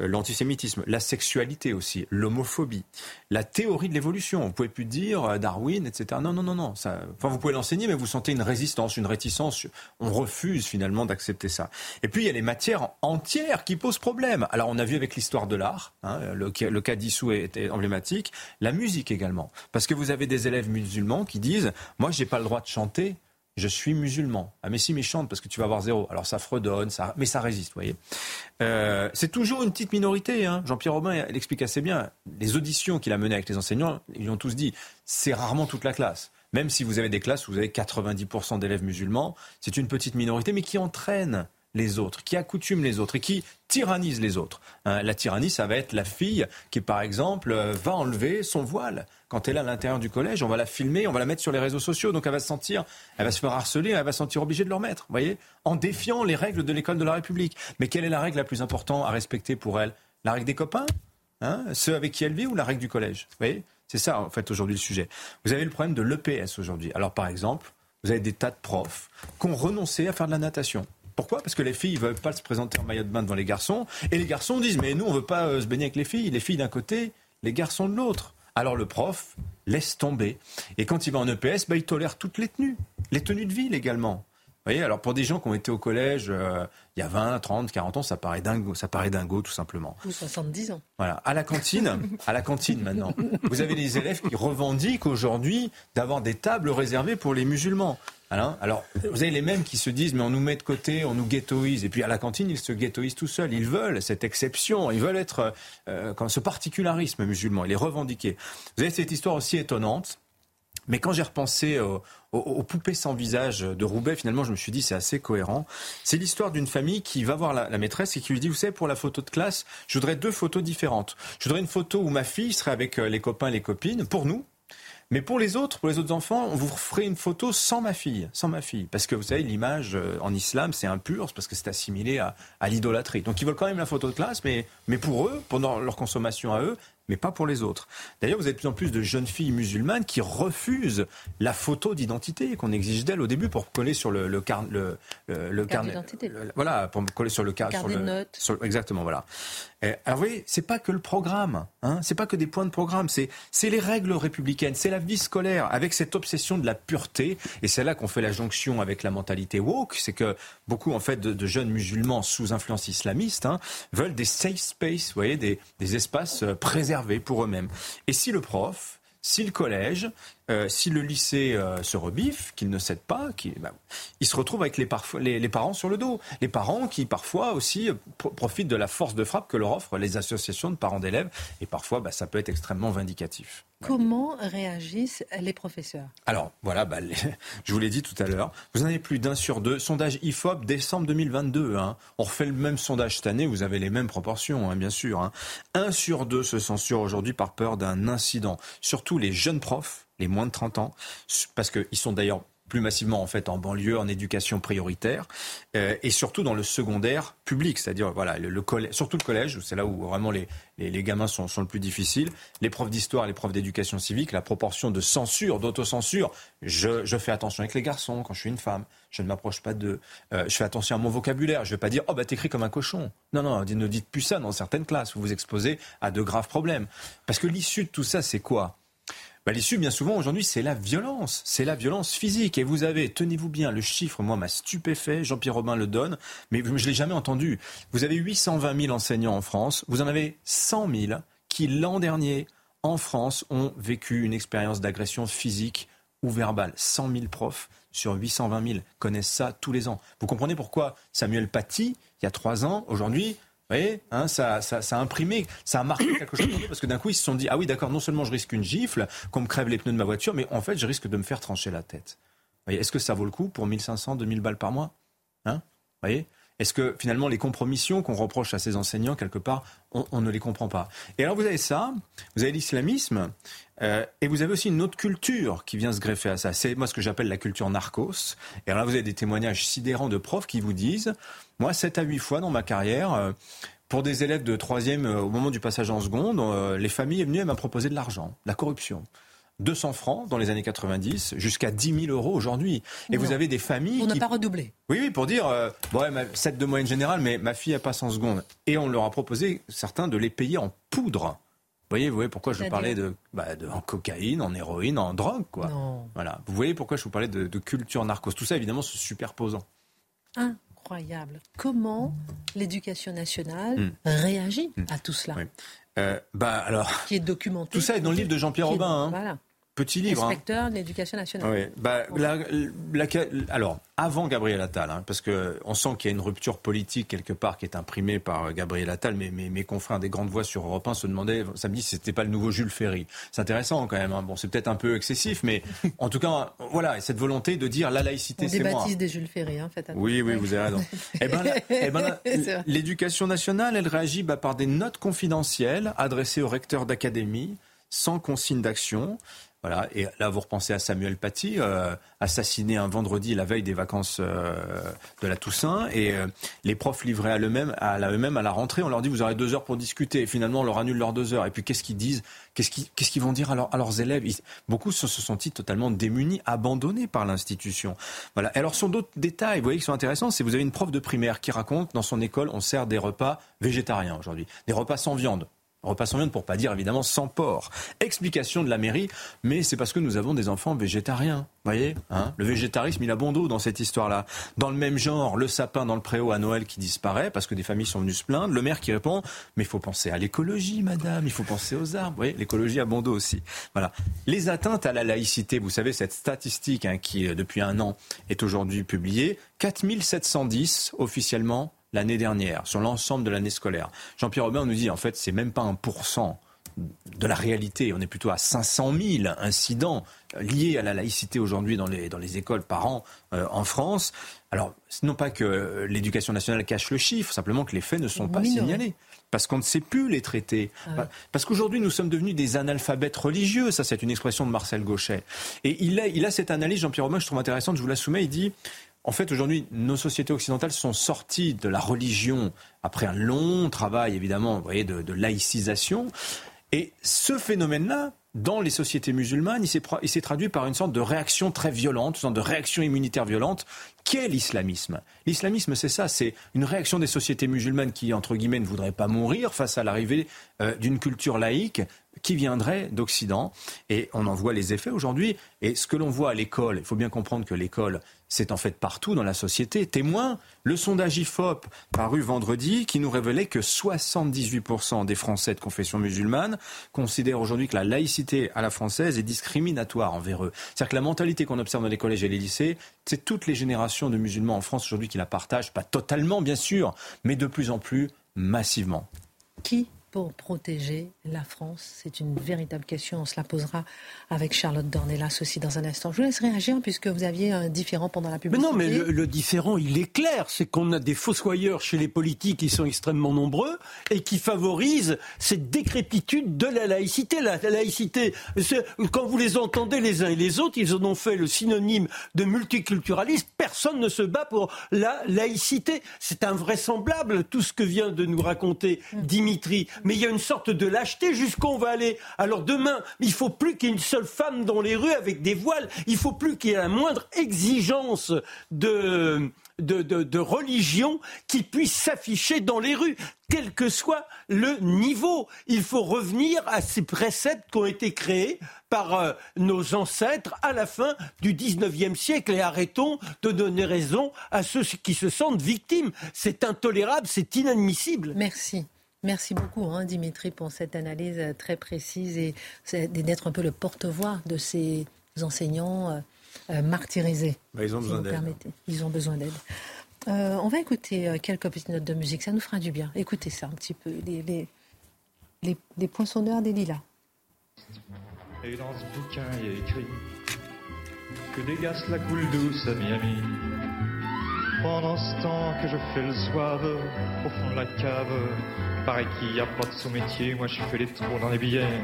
Speaker 7: Euh, l'antisémitisme, la sexualité aussi, l'homophobie, la théorie de l'évolution. Vous pouvez plus dire euh, Darwin, etc. Non, non, non, non. Enfin, vous pouvez l'enseigner, mais vous sentez une résistance, une réticence. On refuse finalement d'accepter ça. Et puis il y a les matières entières qui posent problème. Alors on a vu avec l'histoire de l'art, hein, le, le, cas d'Issou était emblématique, la musique également, parce que vous avez des élèves musulmans qui disent, moi j'ai pas le droit de chanter je suis musulman. Ah mais si méchante parce que tu vas avoir zéro. Alors ça fredonne, mais ça résiste, vous voyez. Euh, c'est toujours une petite minorité. Hein. Jean-Pierre Robin l'explique assez bien. Les auditions qu'il a menées avec les enseignants, ils ont tous dit, c'est rarement toute la classe. Même si vous avez des classes où vous avez 90% d'élèves musulmans, c'est une petite minorité, mais qui entraîne les autres, qui accoutume les autres et qui tyrannise les autres. Hein, la tyrannie, ça va être la fille qui, par exemple, euh, va enlever son voile quand elle est à l'intérieur du collège. On va la filmer, on va la mettre sur les réseaux sociaux, donc elle va se sentir, elle va se faire harceler, elle va se sentir obligée de le remettre, voyez, en défiant les règles de l'école de la République. Mais quelle est la règle la plus importante à respecter pour elle? La règle des copains hein Ceux avec qui elle vit ou la règle du collège Vous voyez? C'est ça, en fait, aujourd'hui le sujet. Vous avez le problème de l'EPS aujourd'hui. Alors, par exemple, vous avez des tas de profs qui ont renoncé à faire de la natation. Pourquoi? Parce que les filles ne veulent pas se présenter en maillot de bain devant les garçons. Et les garçons disent, mais nous, on ne veut pas euh, se baigner avec les filles. Les filles d'un côté, les garçons de l'autre. Alors le prof laisse tomber. Et quand il va en EPS, bah, il tolère toutes les tenues. Les tenues de ville également. Vous voyez, alors pour des gens qui ont été au collège euh, il y a 20, 30, 40 ans, ça paraît dingo, ça paraît dingo tout simplement.
Speaker 1: Ou 70 ans.
Speaker 7: Voilà, à la cantine, à la cantine maintenant. Vous avez des élèves qui revendiquent aujourd'hui d'avoir des tables réservées pour les musulmans. Alors, vous avez les mêmes qui se disent, mais on nous met de côté, on nous ghettoise. Et puis à la cantine, ils se ghettoisent tout seuls. Ils veulent cette exception, ils veulent être euh, ce particularisme musulman. Il est revendiqué. Vous avez cette histoire aussi étonnante. Mais quand j'ai repensé aux, poupées sans visage de Roubaix, finalement, je me suis dit c'est assez cohérent. C'est l'histoire d'une famille qui va voir la, maîtresse et qui lui dit, vous savez, pour la photo de classe, je voudrais deux photos différentes. Je voudrais une photo où ma fille serait avec euh, les copains et les copines, pour nous, mais pour les autres, pour les autres enfants, on vous ferait une photo sans ma fille, sans ma fille, parce que vous savez, l'image euh, en islam, c'est impur, parce que c'est assimilé à, à l'idolâtrie. Donc ils veulent quand même la photo de classe, mais, mais pour eux, pendant leur consommation à eux, mais pas pour les autres. D'ailleurs, vous avez de plus en plus de jeunes filles musulmanes qui refusent la photo d'identité qu'on exige d'elles au début pour coller sur le, le, car, le, le,
Speaker 1: carnet.
Speaker 7: Voilà, pour coller sur le
Speaker 1: carnet. Sur le,
Speaker 7: sur, exactement, voilà. Et, alors, vous voyez, c'est pas que le programme, hein, c'est pas que des points de programme, c'est les règles républicaines, c'est la vie scolaire avec cette obsession de la pureté. Et c'est là qu'on fait la jonction avec la mentalité woke, c'est que beaucoup en fait de, jeunes musulmans sous influence islamiste hein, veulent des safe space, vous voyez, des, des espaces euh, pour eux-mêmes. Et si le prof, si le collège, euh, si le lycée euh, se rebiffe, qu'il ne cède pas, qui, bah, il se retrouve avec les, les, parents sur le dos. Les parents qui parfois aussi euh, profitent de la force de frappe que leur offrent les associations de parents d'élèves. Et parfois, bah, ça peut être extrêmement vindicatif.
Speaker 1: Comment réagissent les professeurs?
Speaker 7: Alors, voilà, bah, je vous l'ai dit tout à l'heure, vous en avez plus d'un sur deux. Sondage IFOP, décembre 2022. Hein. On refait le même sondage cette année, vous avez les mêmes proportions, hein, bien sûr. Hein. Un sur deux se censure aujourd'hui par peur d'un incident. Surtout les jeunes profs, les moins de 30 ans, parce qu'ils sont d'ailleurs plus massivement en fait en banlieue, en éducation prioritaire, euh, et surtout dans le secondaire public, c'est-à-dire voilà le, collège, surtout le collège, c'est là où vraiment les, les, gamins sont, sont, le plus difficiles. Les profs d'histoire, les profs d'éducation civique, la proportion de censure, d'autocensure. Je, je fais attention avec les garçons quand je suis une femme. Je ne m'approche pas d'eux. Euh, je fais attention à mon vocabulaire. Je ne vais pas dire oh bah t'écris comme un cochon. Non non, ne dites plus ça dans certaines classes. Vous vous exposez à de graves problèmes. Parce que l'issue de tout ça, c'est quoi? Bah, L'issue, bien souvent, aujourd'hui, c'est la violence. C'est la violence physique. Et vous avez, tenez-vous bien, le chiffre, moi, m'a stupéfait. Jean-Pierre Robin le donne, mais je ne l'ai jamais entendu. Vous avez 820 000 enseignants en France. Vous en avez 100 000 qui, l'an dernier, en France, ont vécu une expérience d'agression physique ou verbale. 100 000 profs sur 820 000 connaissent ça tous les ans. Vous comprenez pourquoi Samuel Paty, il y a trois ans, aujourd'hui, vous voyez, hein, ça, ça, a imprimé, ça a marqué quelque chose parce que d'un coup ils se sont dit ah oui d'accord, non seulement je risque une gifle, qu'on me crève les pneus de ma voiture, mais en fait je risque de me faire trancher la tête. Est-ce que ça vaut le coup pour 1500, 2000 balles par mois? Hein? Voyez? Est-ce que finalement les compromissions qu'on reproche à ces enseignants, quelque part, on, ne les comprend pas? Et alors vous avez ça, vous avez l'islamisme, euh, et vous avez aussi une autre culture qui vient se greffer à ça. C'est moi ce que j'appelle la culture narcos. Et alors là vous avez des témoignages sidérants de profs qui vous disent, moi 7 à 8 fois dans ma carrière, euh, pour des élèves de troisième, euh, au moment du passage en seconde, les familles sont venues et m'ont proposé de l'argent, la corruption. 200 francs dans les années 90 jusqu'à 10 000 euros aujourd'hui. Et vous avez des familles.
Speaker 1: On n'a pas redoublé.
Speaker 7: Oui, oui, pour dire, euh, bon, ouais, 7 de moyenne générale, mais ma fille, elle passe en seconde. Et on leur a proposé, certains, de les payer en poudre. Vous voyez, vous voyez pourquoi je vous parlais de, bah, de, en cocaïne, en héroïne, en drogue, quoi.
Speaker 1: Non.
Speaker 7: Voilà. Vous voyez pourquoi je vous parlais de, culture narcos. Tout ça, évidemment, se superposant.
Speaker 1: Incroyable. Comment l'éducation nationale hmm. réagit hmm. à tout cela
Speaker 7: euh, bah alors,
Speaker 1: qui est documenté.
Speaker 7: Tout ça est dans le livre de Jean-Pierre Robin. Hein. Voilà. Petit livre.
Speaker 1: Hein. Inspecteur de l'éducation nationale.
Speaker 7: Oui. Bah, alors, avant Gabriel Attal, hein, parce qu'on sent qu'il y a une rupture politique quelque part qui est imprimée par Gabriel Attal, mais mes, confrères des grandes voix sur Europe 1 se demandaient samedi si c'était pas le nouveau Jules Ferry. C'est intéressant quand même. Hein. Bon, c'est peut-être un peu excessif, mais en tout cas, voilà, cette volonté de dire la laïcité, c'est moi.
Speaker 1: On des Jules Ferry, en fait.
Speaker 7: Oui, oui, vous avez raison. eh ben, eh ben l'éducation nationale, elle réagit bah, par des notes confidentielles adressées aux recteurs d'académie sans consigne d'action. Voilà, et là vous repensez à Samuel Paty, euh, assassiné un vendredi la veille des vacances euh, de la Toussaint, et euh, les profs livrés à eux-mêmes à, la rentrée, on leur dit vous aurez deux heures pour discuter, et finalement on leur annule leurs deux heures. Et puis qu'est-ce qu'ils disent? Qu'est-ce qu'ils vont dire à, leurs élèves? Beaucoup se sont sentis totalement démunis, abandonnés par l'institution? Voilà. Et alors sont d'autres détails, vous voyez, qui sont intéressants, c'est vous avez une prof de primaire qui raconte dans son école on sert des repas végétariens aujourd'hui, des repas sans viande. Repas sans viande pour pas dire évidemment sans porc. Explication de la mairie, mais c'est parce que nous avons des enfants végétariens. Voyez, hein? Le végétarisme il a bon dos dans cette histoire-là. Dans le même genre, le sapin dans le préau à Noël qui disparaît parce que des familles sont venues se plaindre. Le maire qui répond, mais il faut penser à l'écologie, madame, il faut penser aux arbres. Vous l'écologie a bon dos aussi. Voilà. Les atteintes à la laïcité, vous savez cette statistique hein, qui euh, depuis un an est aujourd'hui publiée, 4710 officiellement l'année dernière, sur l'ensemble de l'année scolaire. Jean-Pierre Robin nous dit, en fait, c'est même pas un pourcent de la réalité. On est plutôt à 500 000 incidents liés à la laïcité aujourd'hui dans les, dans les écoles par an euh, en France. Alors, non pas que l'éducation nationale cache le chiffre, simplement que les faits ne sont pas signalés. Parce qu'on ne sait plus les traiter. Ah Parce qu'aujourd'hui, nous sommes devenus des analphabètes religieux. Ça, c'est une expression de Marcel Gauchet. Et il a, il a cette analyse, Jean-Pierre Robin, je trouve intéressante, je vous la soumets. Il dit en fait, aujourd'hui, nos sociétés occidentales sont sorties de la religion après un long travail, évidemment, de, laïcisation. Et ce phénomène-là, dans les sociétés musulmanes, il s'est traduit par une sorte de réaction très violente, une sorte de réaction immunitaire violente. Qu'est l'islamisme? L'islamisme, c'est ça, c'est une réaction des sociétés musulmanes qui, entre guillemets, ne voudraient pas mourir face à l'arrivée euh, d'une culture laïque qui viendrait d'Occident. Et on en voit les effets aujourd'hui. Et ce que l'on voit à l'école, il faut bien comprendre que l'école, c'est en fait partout dans la société. Témoin, le sondage IFOP paru vendredi qui nous révélait que 78% des Français de confession musulmane considèrent aujourd'hui que la laïcité à la française est discriminatoire envers eux. C'est-à-dire que la mentalité qu'on observe dans les collèges et les lycées, c'est toutes les générations de musulmans en France aujourd'hui qui la partagent, pas totalement bien sûr, mais de plus en plus massivement.
Speaker 1: Qui pour protéger la France C'est une véritable question. On se la posera avec Charlotte Dornelas aussi dans un instant. Je vous laisse réagir puisque vous aviez un différent pendant la publicité.
Speaker 6: Mais non, mais le, différent, il est clair. C'est qu'on a des fossoyeurs chez les politiques qui sont extrêmement nombreux et qui favorisent cette décrépitude de la laïcité. La, laïcité, quand vous les entendez les uns et les autres, ils en ont fait le synonyme de multiculturalisme. Personne ne se bat pour la laïcité. C'est invraisemblable tout ce que vient de nous raconter Dimitri mais il y a une sorte de lâcheté jusqu'où on va aller. Alors demain, il faut plus qu'il y ait une seule femme dans les rues avec des voiles. Il faut plus qu'il y ait la moindre exigence de, de, de, religion qui puisse s'afficher dans les rues, quel que soit le niveau. Il faut revenir à ces préceptes qui ont été créés par euh, nos ancêtres à la fin du 19e siècle et arrêtons de donner raison à ceux qui se sentent victimes. C'est intolérable, c'est inadmissible.
Speaker 1: Merci. Merci beaucoup, hein, Dimitri, pour cette analyse euh, très précise et d'être un peu le porte-voix de ces enseignants euh, euh, martyrisés.
Speaker 7: Bah, ils ont besoin d'aide.
Speaker 1: Ils ont besoin d'aide. on va écouter quelques petites notes de musique, ça nous fera du bien. Écoutez ça un petit peu, les, les, les, les poinçonneurs des lilas.
Speaker 10: Et dans ce bouquin, il y a écrit que dégasse la coule douce à Miami. Pendant ce temps que je fais le soir au fond de la cave, pareil qu'il n'y a pas de sous-métier, moi je fais des trous dans les billets.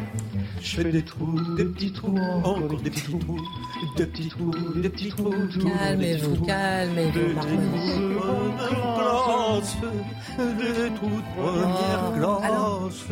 Speaker 10: Je fais des trous, des petits trous, encore des petits trous, des petits trous, des petits trous.
Speaker 1: Calmez-vous, calmez-vous,
Speaker 6: des trous de première classe.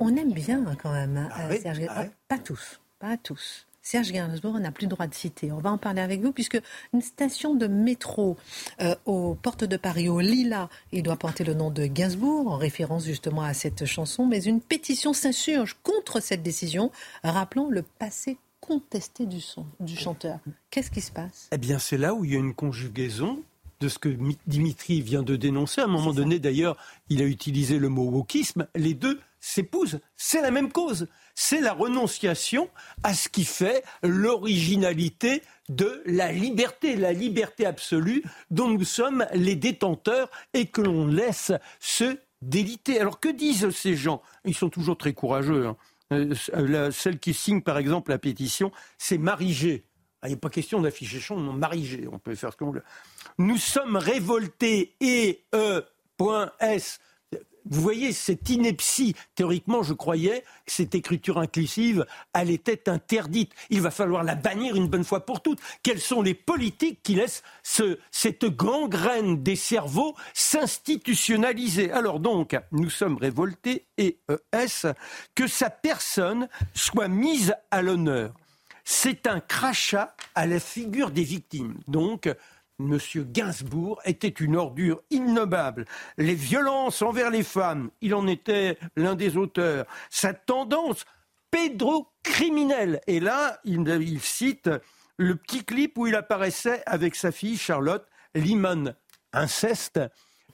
Speaker 1: On aime bien quand même, hein, ah Serge. Ah pas tous, pas tous. Serge Gainsbourg n'a plus le droit de citer. On va en parler avec vous puisque une station de métro euh, aux portes de Paris, au Lila, il doit porter le nom de Gainsbourg en référence justement à cette chanson, mais une pétition s'insurge contre cette décision, rappelant le passé contesté du, son, du chanteur. Qu'est-ce qui se passe?
Speaker 6: Eh bien, c'est là où il y a une conjugaison de ce que Dimitri vient de dénoncer. À un moment donné, d'ailleurs, il a utilisé le mot wokisme. Les deux s'épousent. C'est la même cause c'est la renonciation à ce qui fait l'originalité de la liberté, la liberté absolue dont nous sommes les détenteurs et que l'on laisse se déliter. Alors que disent ces gens? Ils sont toujours très courageux. Hein. Euh, celle qui signe par exemple la pétition, c'est Marie G. Ah, il n'est pas question d'afficher son nom, Marie. On peut faire ce qu'on veut. Nous sommes révoltés et E.S vous voyez, cette ineptie, théoriquement, je croyais que cette écriture inclusive, elle était interdite. Il va falloir la bannir une bonne fois pour toutes. Quelles sont les politiques qui laissent cette gangrène des cerveaux s'institutionnaliser? Alors donc, nous sommes révoltés, et ES, que sa personne soit mise à l'honneur? C'est un crachat à la figure des victimes. Donc, M. Gainsbourg était une ordure innommable. Les violences envers les femmes, il en était l'un des auteurs. Sa tendance pédrocriminelle. Et là, il, cite le petit clip où il apparaissait avec sa fille Charlotte Limon, inceste,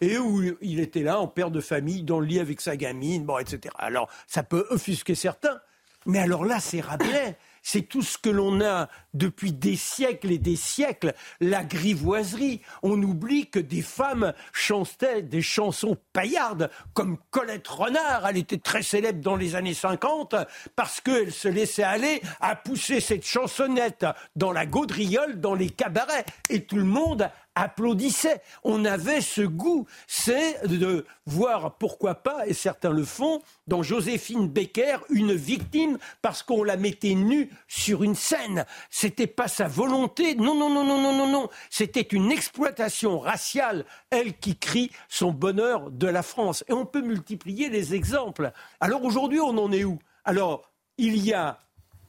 Speaker 6: et où il était là en père de famille, dans le lit avec sa gamine, etc. Alors, ça peut offusquer certains, mais alors là, c'est Rabelais c'est tout ce que l'on a depuis des siècles et des siècles, la grivoiserie. On oublie que des femmes chantaient des chansons paillardes, comme Colette Renard. Elle était très célèbre dans les années 50 parce qu'elle se laissait aller à pousser cette chansonnette dans la gaudriole, dans les cabarets. Et tout le monde applaudissait. On avait ce goût, c'est de voir, pourquoi pas, et certains le font, dans Joséphine Becker, une victime parce qu'on la mettait nue sur une scène. C'était pas sa volonté. Non, non, non, non, non, non, non. C'était une exploitation raciale. Elle qui crie son bonheur de la France. Et on peut multiplier les exemples. Alors aujourd'hui, on en est où? Alors, il y a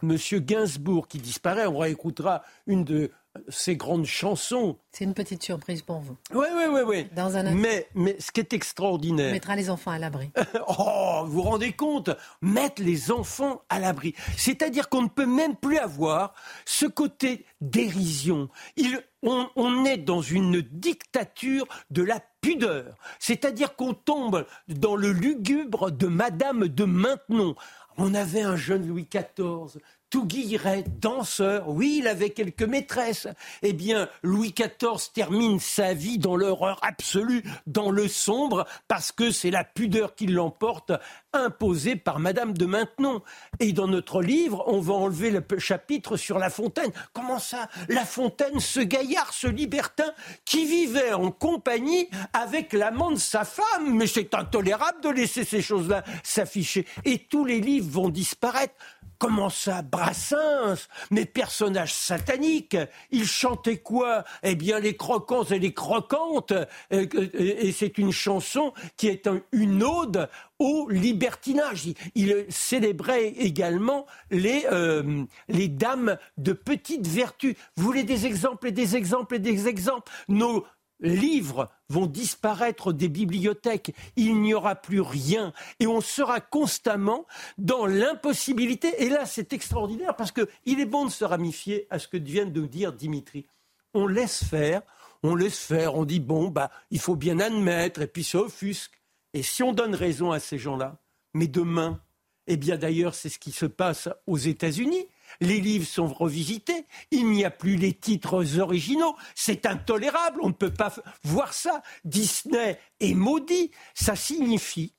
Speaker 6: M. Gainsbourg qui disparaît. On réécoutera une de ces grandes chansons.
Speaker 1: C'est une petite surprise pour vous.
Speaker 6: Oui, oui, oui. oui. Dans un mais, mais ce qui est extraordinaire.
Speaker 1: On mettra les enfants à l'abri.
Speaker 6: oh, vous vous rendez compte? Mettre les enfants à l'abri. C'est-à-dire qu'on ne peut même plus avoir ce côté dérision. Il, on, on est dans une dictature de la pudeur. C'est-à-dire qu'on tombe dans le lugubre de Madame de Maintenon. On avait un jeune Louis XIV tout guillerait danseur. Oui, il avait quelques maîtresses. Eh bien, Louis XIV termine sa vie dans l'horreur absolue, dans le sombre, parce que c'est la pudeur qui l'emporte, imposée par Madame de Maintenon. Et dans notre livre, on va enlever le chapitre sur La Fontaine. Comment ça? La Fontaine, ce gaillard, ce libertin, qui vivait en compagnie avec l'amant de sa femme. Mais c'est intolérable de laisser ces choses-là s'afficher. Et tous les livres vont disparaître. Comment ça, Brassens? Mes personnages sataniques Ils chantaient quoi? Eh bien, les croquants et les croquantes. Et, c'est une chanson qui est une ode au libertinage. Il, célébrait également les, euh, les dames de petite vertu. Vous voulez des exemples et des exemples et des exemples? Nos livres vont disparaître des bibliothèques, il n'y aura plus rien et on sera constamment dans l'impossibilité. Et là, c'est extraordinaire parce qu'il est bon de se ramifier à ce que vient de dire Dimitri. On laisse faire, on laisse faire, on dit bon, bah, il faut bien admettre et puis ça offusque. Et si on donne raison à ces gens-là, mais demain, eh bien d'ailleurs, c'est ce qui se passe aux États-Unis les livres sont revisités, il n'y a plus les titres originaux, c'est intolérable, on ne peut pas voir ça. Disney est maudit, ça signifie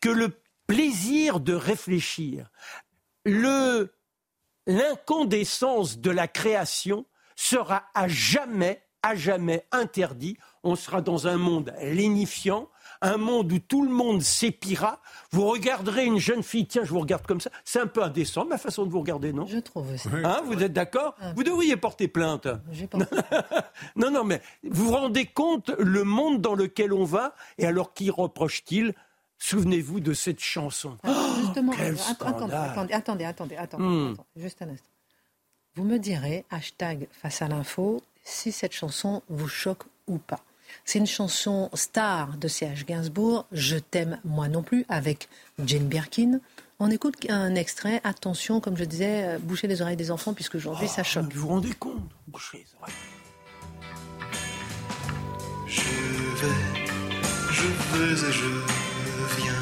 Speaker 6: que le plaisir de réfléchir, l'incandescence de la création sera à jamais, à jamais interdit. On sera dans un monde lénifiant, un monde où tout le monde s'épira. Vous regarderez une jeune fille, tiens, je vous regarde comme ça. C'est un peu indécent, ma façon de vous regarder, non
Speaker 1: Je trouve aussi.
Speaker 6: Hein, vous êtes d'accord ah. Vous devriez porter plainte. non, non, mais vous vous rendez compte le monde dans lequel on va et alors qui reproche-t-il? Souvenez-vous de cette chanson.
Speaker 1: Ah, justement, attendez, attendez, attendez, attendez, attendez, juste un instant. Vous me direz, hashtag face à l'info, si cette chanson vous choque ou pas. C'est une chanson star de C.H. Gainsbourg, Je t'aime moi non plus, avec Jane Birkin. On écoute un extrait, attention, comme je disais, euh, boucher les oreilles des enfants, puisque aujourd'hui oh, ça ah, choque.
Speaker 6: Vous vous rendez compte Boucher les oreilles.
Speaker 11: Je vais, je veux et je viens.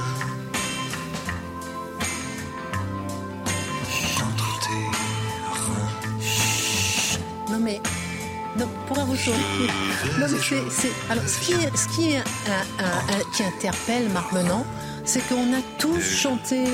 Speaker 1: Entre tes reins. Non mais c'est, Alors, ce qui, ce qui, est qui interpelle Marc Menant, c'est qu'on a tous chanté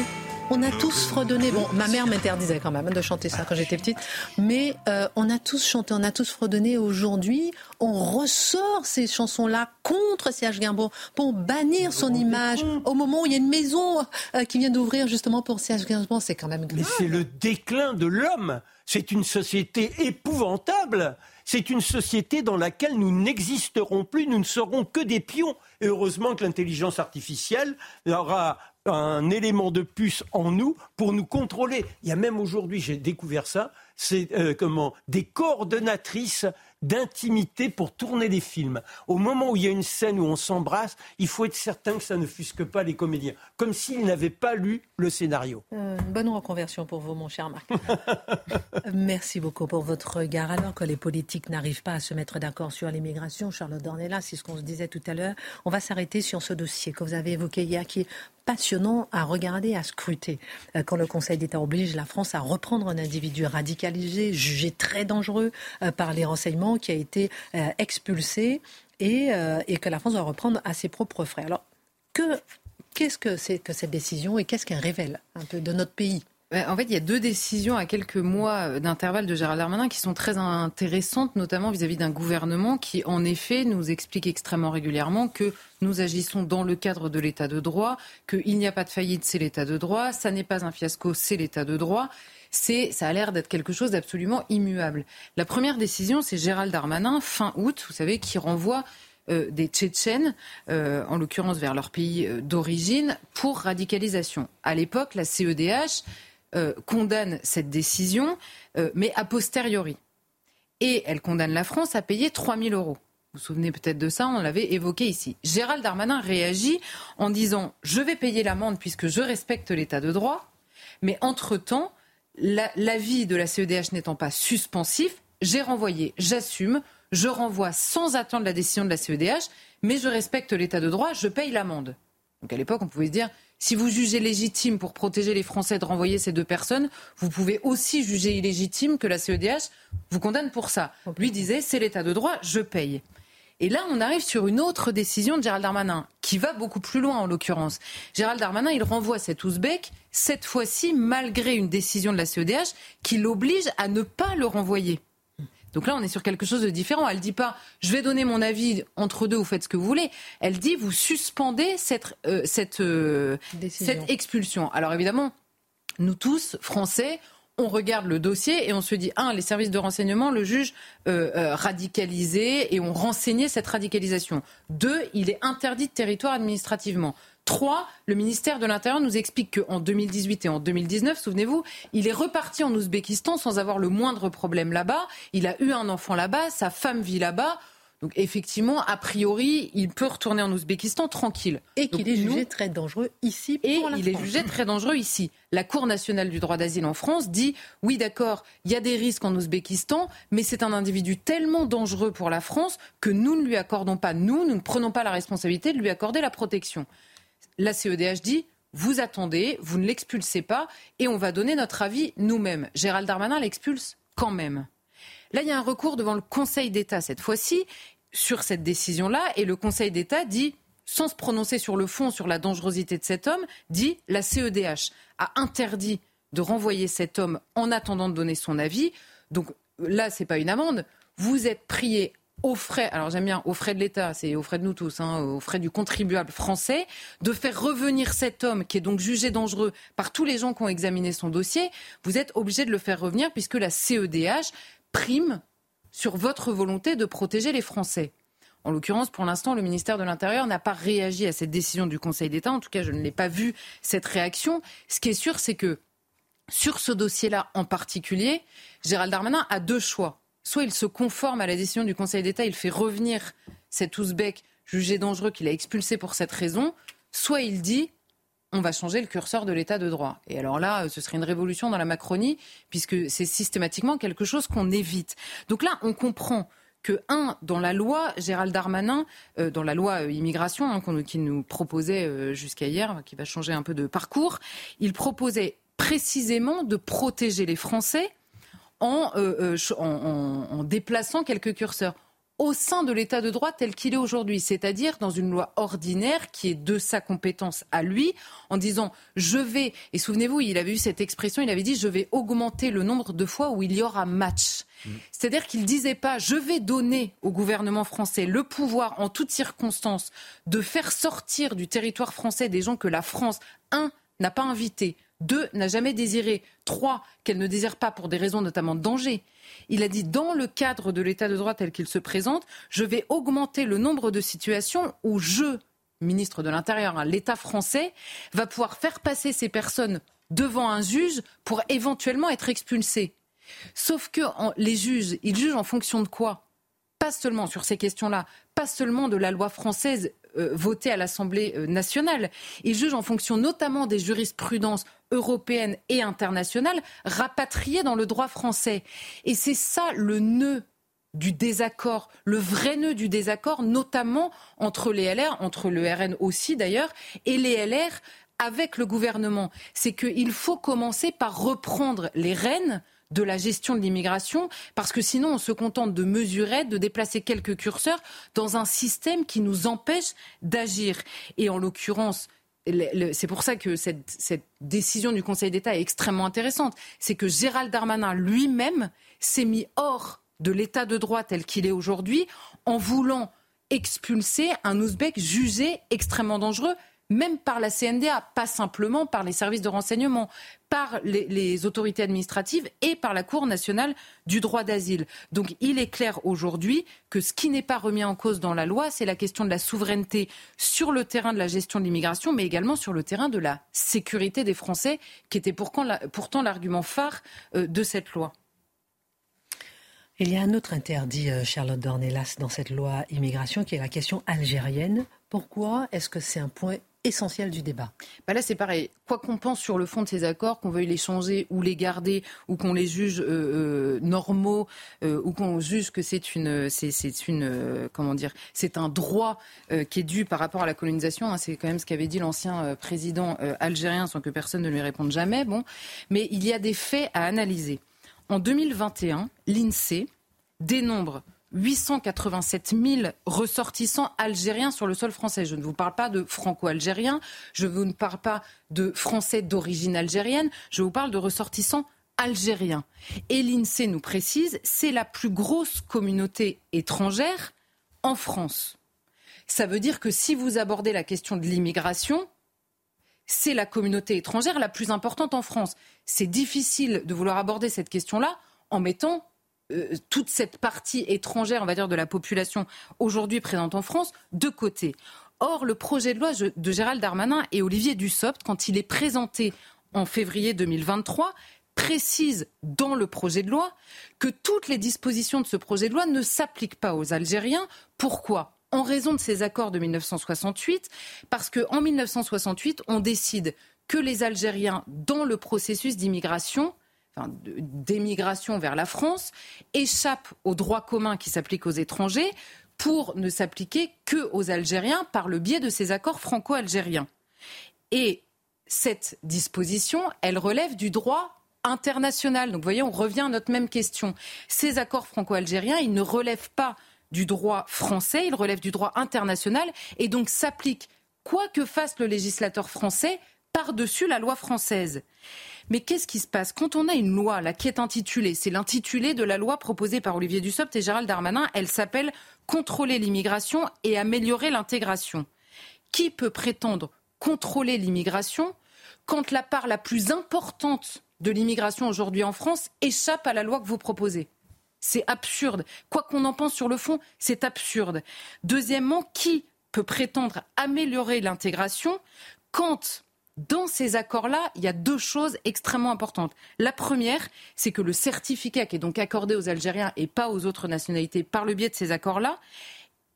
Speaker 1: on a tous fredonné. Bon, ma mère m'interdisait quand même de chanter ça quand j'étais petite, mais euh, on a tous chanté, on a tous fredonné. Aujourd'hui, on ressort ces chansons-là contre Serge Gainsbourg pour bannir son image au moment où il y a une maison euh, qui vient d'ouvrir justement pour Serge Gainsbourg. C'est quand même grave.
Speaker 6: Mais c'est le déclin de l'homme. C'est une société épouvantable. C'est une société dans laquelle nous n'existerons plus, nous ne serons que des pions. Et heureusement que l'intelligence artificielle aura un élément de puce en nous pour nous contrôler. Il y a même aujourd'hui, j'ai découvert ça, c'est euh, comment des coordonnatrices d'intimité pour tourner des films. Au moment où il y a une scène où on s'embrasse, il faut être certain que ça ne fusque pas les comédiens, comme s'ils n'avaient pas lu le scénario.
Speaker 1: Euh, bonne reconversion pour vous, mon cher Marc. Merci beaucoup pour votre regard. Alors que les politiques n'arrivent pas à se mettre d'accord sur l'immigration, Charlotte Dornella, c'est ce qu'on se disait tout à l'heure, on va s'arrêter sur ce dossier que vous avez évoqué hier, qui est passionnant à regarder, à scruter. Euh, quand le Conseil d'État oblige la France à reprendre un individu radicalisé, jugé très dangereux euh, par les renseignements, qui a été euh, expulsé et, que la France doit reprendre à ses propres frais. Alors, que, qu'est-ce que c'est que cette décision et qu'est-ce qu'elle révèle un peu de notre pays?
Speaker 5: En fait, il y a deux décisions à quelques mois d'intervalle de Gérald Darmanin qui sont très intéressantes, notamment vis-à-vis d'un gouvernement qui, en effet, nous explique extrêmement régulièrement que nous agissons dans le cadre de l'état de droit, qu'il n'y a pas de faillite, c'est l'état de droit, ça n'est pas un fiasco, c'est l'état de droit. C'est, ça a l'air d'être quelque chose d'absolument immuable. La première décision, c'est Gérald Darmanin, fin août, vous savez, qui renvoie euh, des Tchétchènes, euh, en l'occurrence vers leur pays euh, d'origine, pour radicalisation. À l'époque, la CEDH euh, condamne cette décision, euh, mais a posteriori. Et elle condamne la France à payer 3 000 euros. Vous vous souvenez peut-être de ça, on l'avait évoqué ici. Gérald Darmanin réagit en disant Je vais payer l'amende puisque je respecte l'état de droit, mais entre-temps, l'avis de la CEDH n'étant pas suspensif, j'ai renvoyé, j'assume, je renvoie sans attendre la décision de la CEDH, mais je respecte l'état de droit, je paye l'amende. Donc à l'époque, on pouvait se dire si vous jugez légitime pour protéger les Français de renvoyer ces deux personnes, vous pouvez aussi juger illégitime que la CEDH vous condamne pour ça. Lui disait, c'est l'état de droit, je paye. Et là, on arrive sur une autre décision de Gérald Darmanin, qui va beaucoup plus loin en l'occurrence. Gérald Darmanin, il renvoie cet Ouzbek, cette fois-ci malgré une décision de la CEDH qui l'oblige à ne pas le renvoyer. Donc là, on est sur quelque chose de différent. Elle dit pas, je vais donner mon avis entre deux, vous faites ce que vous voulez. Elle dit, vous suspendez cette, euh, cette, euh, cette expulsion. Alors évidemment, nous tous, Français, on regarde le dossier et on se dit, un, les services de renseignement le jugent euh, radicalisé et ont renseigné cette radicalisation. Deux, il est interdit de territoire administrativement. Trois, le ministère de l'Intérieur nous explique qu'en 2018 et en 2019, souvenez-vous, il est reparti en Ouzbékistan sans avoir le moindre problème là-bas. Il a eu un enfant là-bas, sa femme vit là-bas. Donc effectivement, a priori, il peut retourner en Ouzbékistan tranquille.
Speaker 1: Et qu'il est jugé très dangereux ici.
Speaker 5: et il est jugé très dangereux ici. La Cour nationale du droit d'asile en France dit oui, d'accord, il y a des risques en Ouzbékistan, mais c'est un individu tellement dangereux pour la France que nous ne lui accordons pas, nous, nous ne prenons pas la responsabilité de lui accorder la protection la CEDH dit vous attendez, vous ne l'expulsez pas et on va donner notre avis nous-mêmes. Gérald Darmanin l'expulse quand même. Là, il y a un recours devant le Conseil d'État cette fois-ci sur cette décision-là et le Conseil d'État dit sans se prononcer sur le fond, sur la dangerosité de cet homme, dit la CEDH a interdit de renvoyer cet homme en attendant de donner son avis. Donc là, ce n'est pas une amende. Vous êtes prié aux frais, alors j'aime bien aux frais de l'État, c'est aux frais de nous tous, hein, aux frais du contribuable français, de faire revenir cet homme qui est donc jugé dangereux par tous les gens qui ont examiné son dossier, vous êtes obligé de le faire revenir puisque la CEDH prime sur votre volonté de protéger les Français. En l'occurrence, pour l'instant, le ministère de l'Intérieur n'a pas réagi à cette décision du Conseil d'État. En tout cas, je ne l'ai pas vu, cette réaction. Ce qui est sûr, c'est que sur ce dossier-là en particulier, Gérald Darmanin a deux choix soit il se conforme à la décision du Conseil d'État, il fait revenir cet Ouzbek jugé dangereux qu'il a expulsé pour cette raison, soit il dit on va changer le curseur de l'état de droit. Et alors là, ce serait une révolution dans la Macronie, puisque c'est systématiquement quelque chose qu'on évite. Donc là, on comprend que, un, dans la loi, Gérald Darmanin, euh, dans la loi euh, immigration hein, qu'il nous proposait euh, jusqu'à hier, qui va changer un peu de parcours, il proposait précisément de protéger les Français euh, euh, en, en, déplaçant quelques curseurs. au sein de l'état de droit tel qu'il est aujourd'hui, c'est-à-dire dans une loi ordinaire qui est de sa compétence à lui, en disant je vais, et souvenez-vous, il avait eu cette expression, il avait dit je vais augmenter le nombre de fois où il y aura match. Mm. C'est-à-dire qu'il ne disait pas je vais donner au gouvernement français le pouvoir en toutes circonstances de faire sortir du territoire français des gens que la France, un, n'a pas invités, deux, n'a jamais désiré, trois, qu'elle ne désire pas pour des raisons notamment de danger, il a dit dans le cadre de l'état de droit tel qu'il se présente, je vais augmenter le nombre de situations où je, ministre de l'Intérieur, hein, l'État français, va pouvoir faire passer ces personnes devant un juge pour éventuellement être expulsés. Sauf que les juges, ils jugent en fonction de quoi? Pas seulement sur ces questions-là, pas seulement de la loi française euh, votée à l'Assemblée euh, nationale. Ils jugent en fonction notamment des jurisprudences européenne et internationale rapatriée dans le droit français. Et c'est ça le nœud du désaccord, le vrai nœud du désaccord, notamment entre les LR, entre le RN aussi d'ailleurs, et les LR avec le gouvernement. C'est qu'il faut commencer par reprendre les rênes de la gestion de l'immigration, parce que sinon on se contente de mesurer, de déplacer quelques curseurs dans un système qui nous empêche d'agir. Et en l'occurrence, c'est pour ça que cette, décision du Conseil d'État est extrêmement intéressante. C'est que Gérald Darmanin lui-même s'est mis hors de l'état de droit tel qu'il est aujourd'hui en voulant expulser un Ouzbek jugé extrêmement dangereux même par la CNDA, pas simplement par les services de renseignement, par les, autorités administratives et par la Cour nationale du droit d'asile. Donc il est clair aujourd'hui que ce qui n'est pas remis en cause dans la loi, c'est la question de la souveraineté sur le terrain de la gestion de l'immigration, mais également sur le terrain de la sécurité des Français, qui était pourtant l'argument phare euh, de cette loi.
Speaker 1: Il y a un autre interdit, euh, Charlotte Dornelas, dans cette loi immigration, qui est la question algérienne. Pourquoi est-ce que c'est un point essentiel du débat.
Speaker 5: Bah là, c'est pareil. Quoi qu'on pense sur le fond de ces accords, qu'on veuille les changer ou les garder, ou qu'on les juge euh, euh, normaux, euh, ou qu'on juge que c'est une, c'est, une, comment dire, c'est un droit qui est dû par rapport à la colonisation. Hein. c'est quand même ce qu'avait dit l'ancien président algérien, sans que personne ne lui réponde jamais. Bon, mais il y a des faits à analyser. En 2021, l'INSEE dénombre 887 000 ressortissants algériens sur le sol français. Je ne vous parle pas de franco-algériens, je ne vous parle pas de français d'origine algérienne, je vous parle de ressortissants algériens. Et l'INSEE nous précise, c'est la plus grosse communauté étrangère en France. Ça veut dire que si vous abordez la question de l'immigration, c'est la communauté étrangère la plus importante en France. C'est difficile de vouloir aborder cette question-là en mettant euh, toute cette partie étrangère, on va dire, de la population aujourd'hui présente en France de côté. Or, le projet de loi de Gérald Darmanin et Olivier Dussopt, quand il est présenté en février 2023, précise dans le projet de loi que toutes les dispositions de ce projet de loi ne s'appliquent pas aux Algériens. Pourquoi? En raison de ces accords de 1968, parce qu'en 1968, on décide que les Algériens, dans le processus d'immigration, d'émigration vers la France échappe au droit commun qui s'applique aux étrangers pour ne s'appliquer que aux Algériens par le biais de ces accords franco-algériens. Et cette disposition, elle relève du droit international. Donc vous voyez, on revient à notre même question. Ces accords franco-algériens, ils ne relèvent pas du droit français, ils relèvent du droit international et donc s'appliquent, quoi que fasse le législateur français, par-dessus la loi française. Mais qu'est-ce qui se passe? Quand on a une loi là, qui est intitulée, c'est l'intitulé de la loi proposée par Olivier Dussopt et Gérald Darmanin, elle s'appelle Contrôler l'immigration et améliorer l'intégration. Qui peut prétendre contrôler l'immigration quand la part la plus importante de l'immigration aujourd'hui en France échappe à la loi que vous proposez? C'est absurde. Quoi qu'on en pense sur le fond, c'est absurde. Deuxièmement, qui peut prétendre améliorer l'intégration quand dans ces accords-là, il y a deux choses extrêmement importantes. La première, c'est que le certificat qui est donc accordé aux Algériens et pas aux autres nationalités par le biais de ces accords-là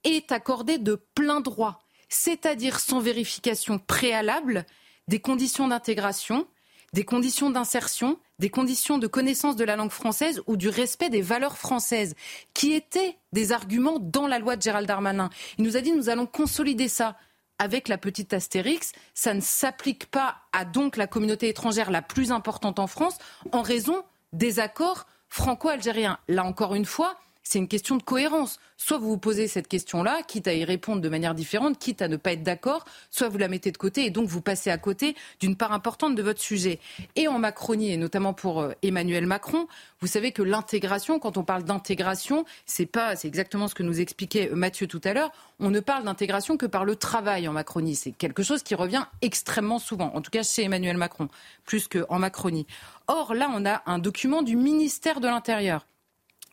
Speaker 5: est accordé de plein droit, c'est-à-dire sans vérification préalable des conditions d'intégration, des conditions d'insertion, des conditions de connaissance de la langue française ou du respect des valeurs françaises, qui étaient des arguments dans la loi de Gérald Darmanin. Il nous a dit nous allons consolider ça avec la petite astérix, ça ne s'applique pas à donc la communauté étrangère la plus importante en France en raison des accords franco-algériens. Là encore une fois, c'est une question de cohérence. Soit vous vous posez cette question-là, quitte à y répondre de manière différente, quitte à ne pas être d'accord, soit vous la mettez de côté et donc vous passez à côté d'une part importante de votre sujet. Et en Macronie, et notamment pour euh, Emmanuel Macron, vous savez que l'intégration, quand on parle d'intégration, c'est pas, c'est exactement ce que nous expliquait Mathieu tout à l'heure, on ne parle d'intégration que par le travail en Macronie. C'est quelque chose qui revient extrêmement souvent, en tout cas chez Emmanuel Macron, plus qu'en Macronie. Or, là, on a un document du ministère de l'Intérieur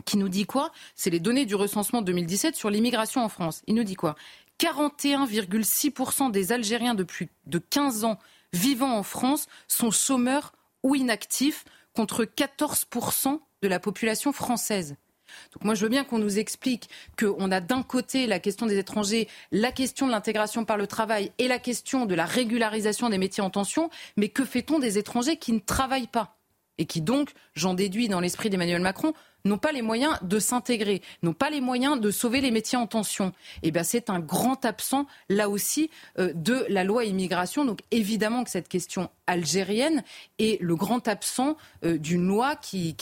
Speaker 5: qui nous dit quoi? C'est les données du recensement 2017 sur l'immigration en France. Il nous dit quoi? 41,6% des Algériens depuis de 15 ans vivant en France sont chômeurs ou inactifs contre 14% de la population française. Donc moi, je veux bien qu'on nous explique qu'on a d'un côté la question des étrangers, la question de l'intégration par le travail et la question de la régularisation des métiers en tension, mais que fait-on des étrangers qui ne travaillent pas? Et qui donc, j'en déduis dans l'esprit d'Emmanuel Macron, n'ont pas les moyens de s'intégrer, n'ont pas les moyens de sauver les métiers en tension. Et eh bien, c'est un grand absent, là aussi, euh, de la loi immigration. Donc, évidemment que cette question algérienne est le grand absent euh, d'une loi qui,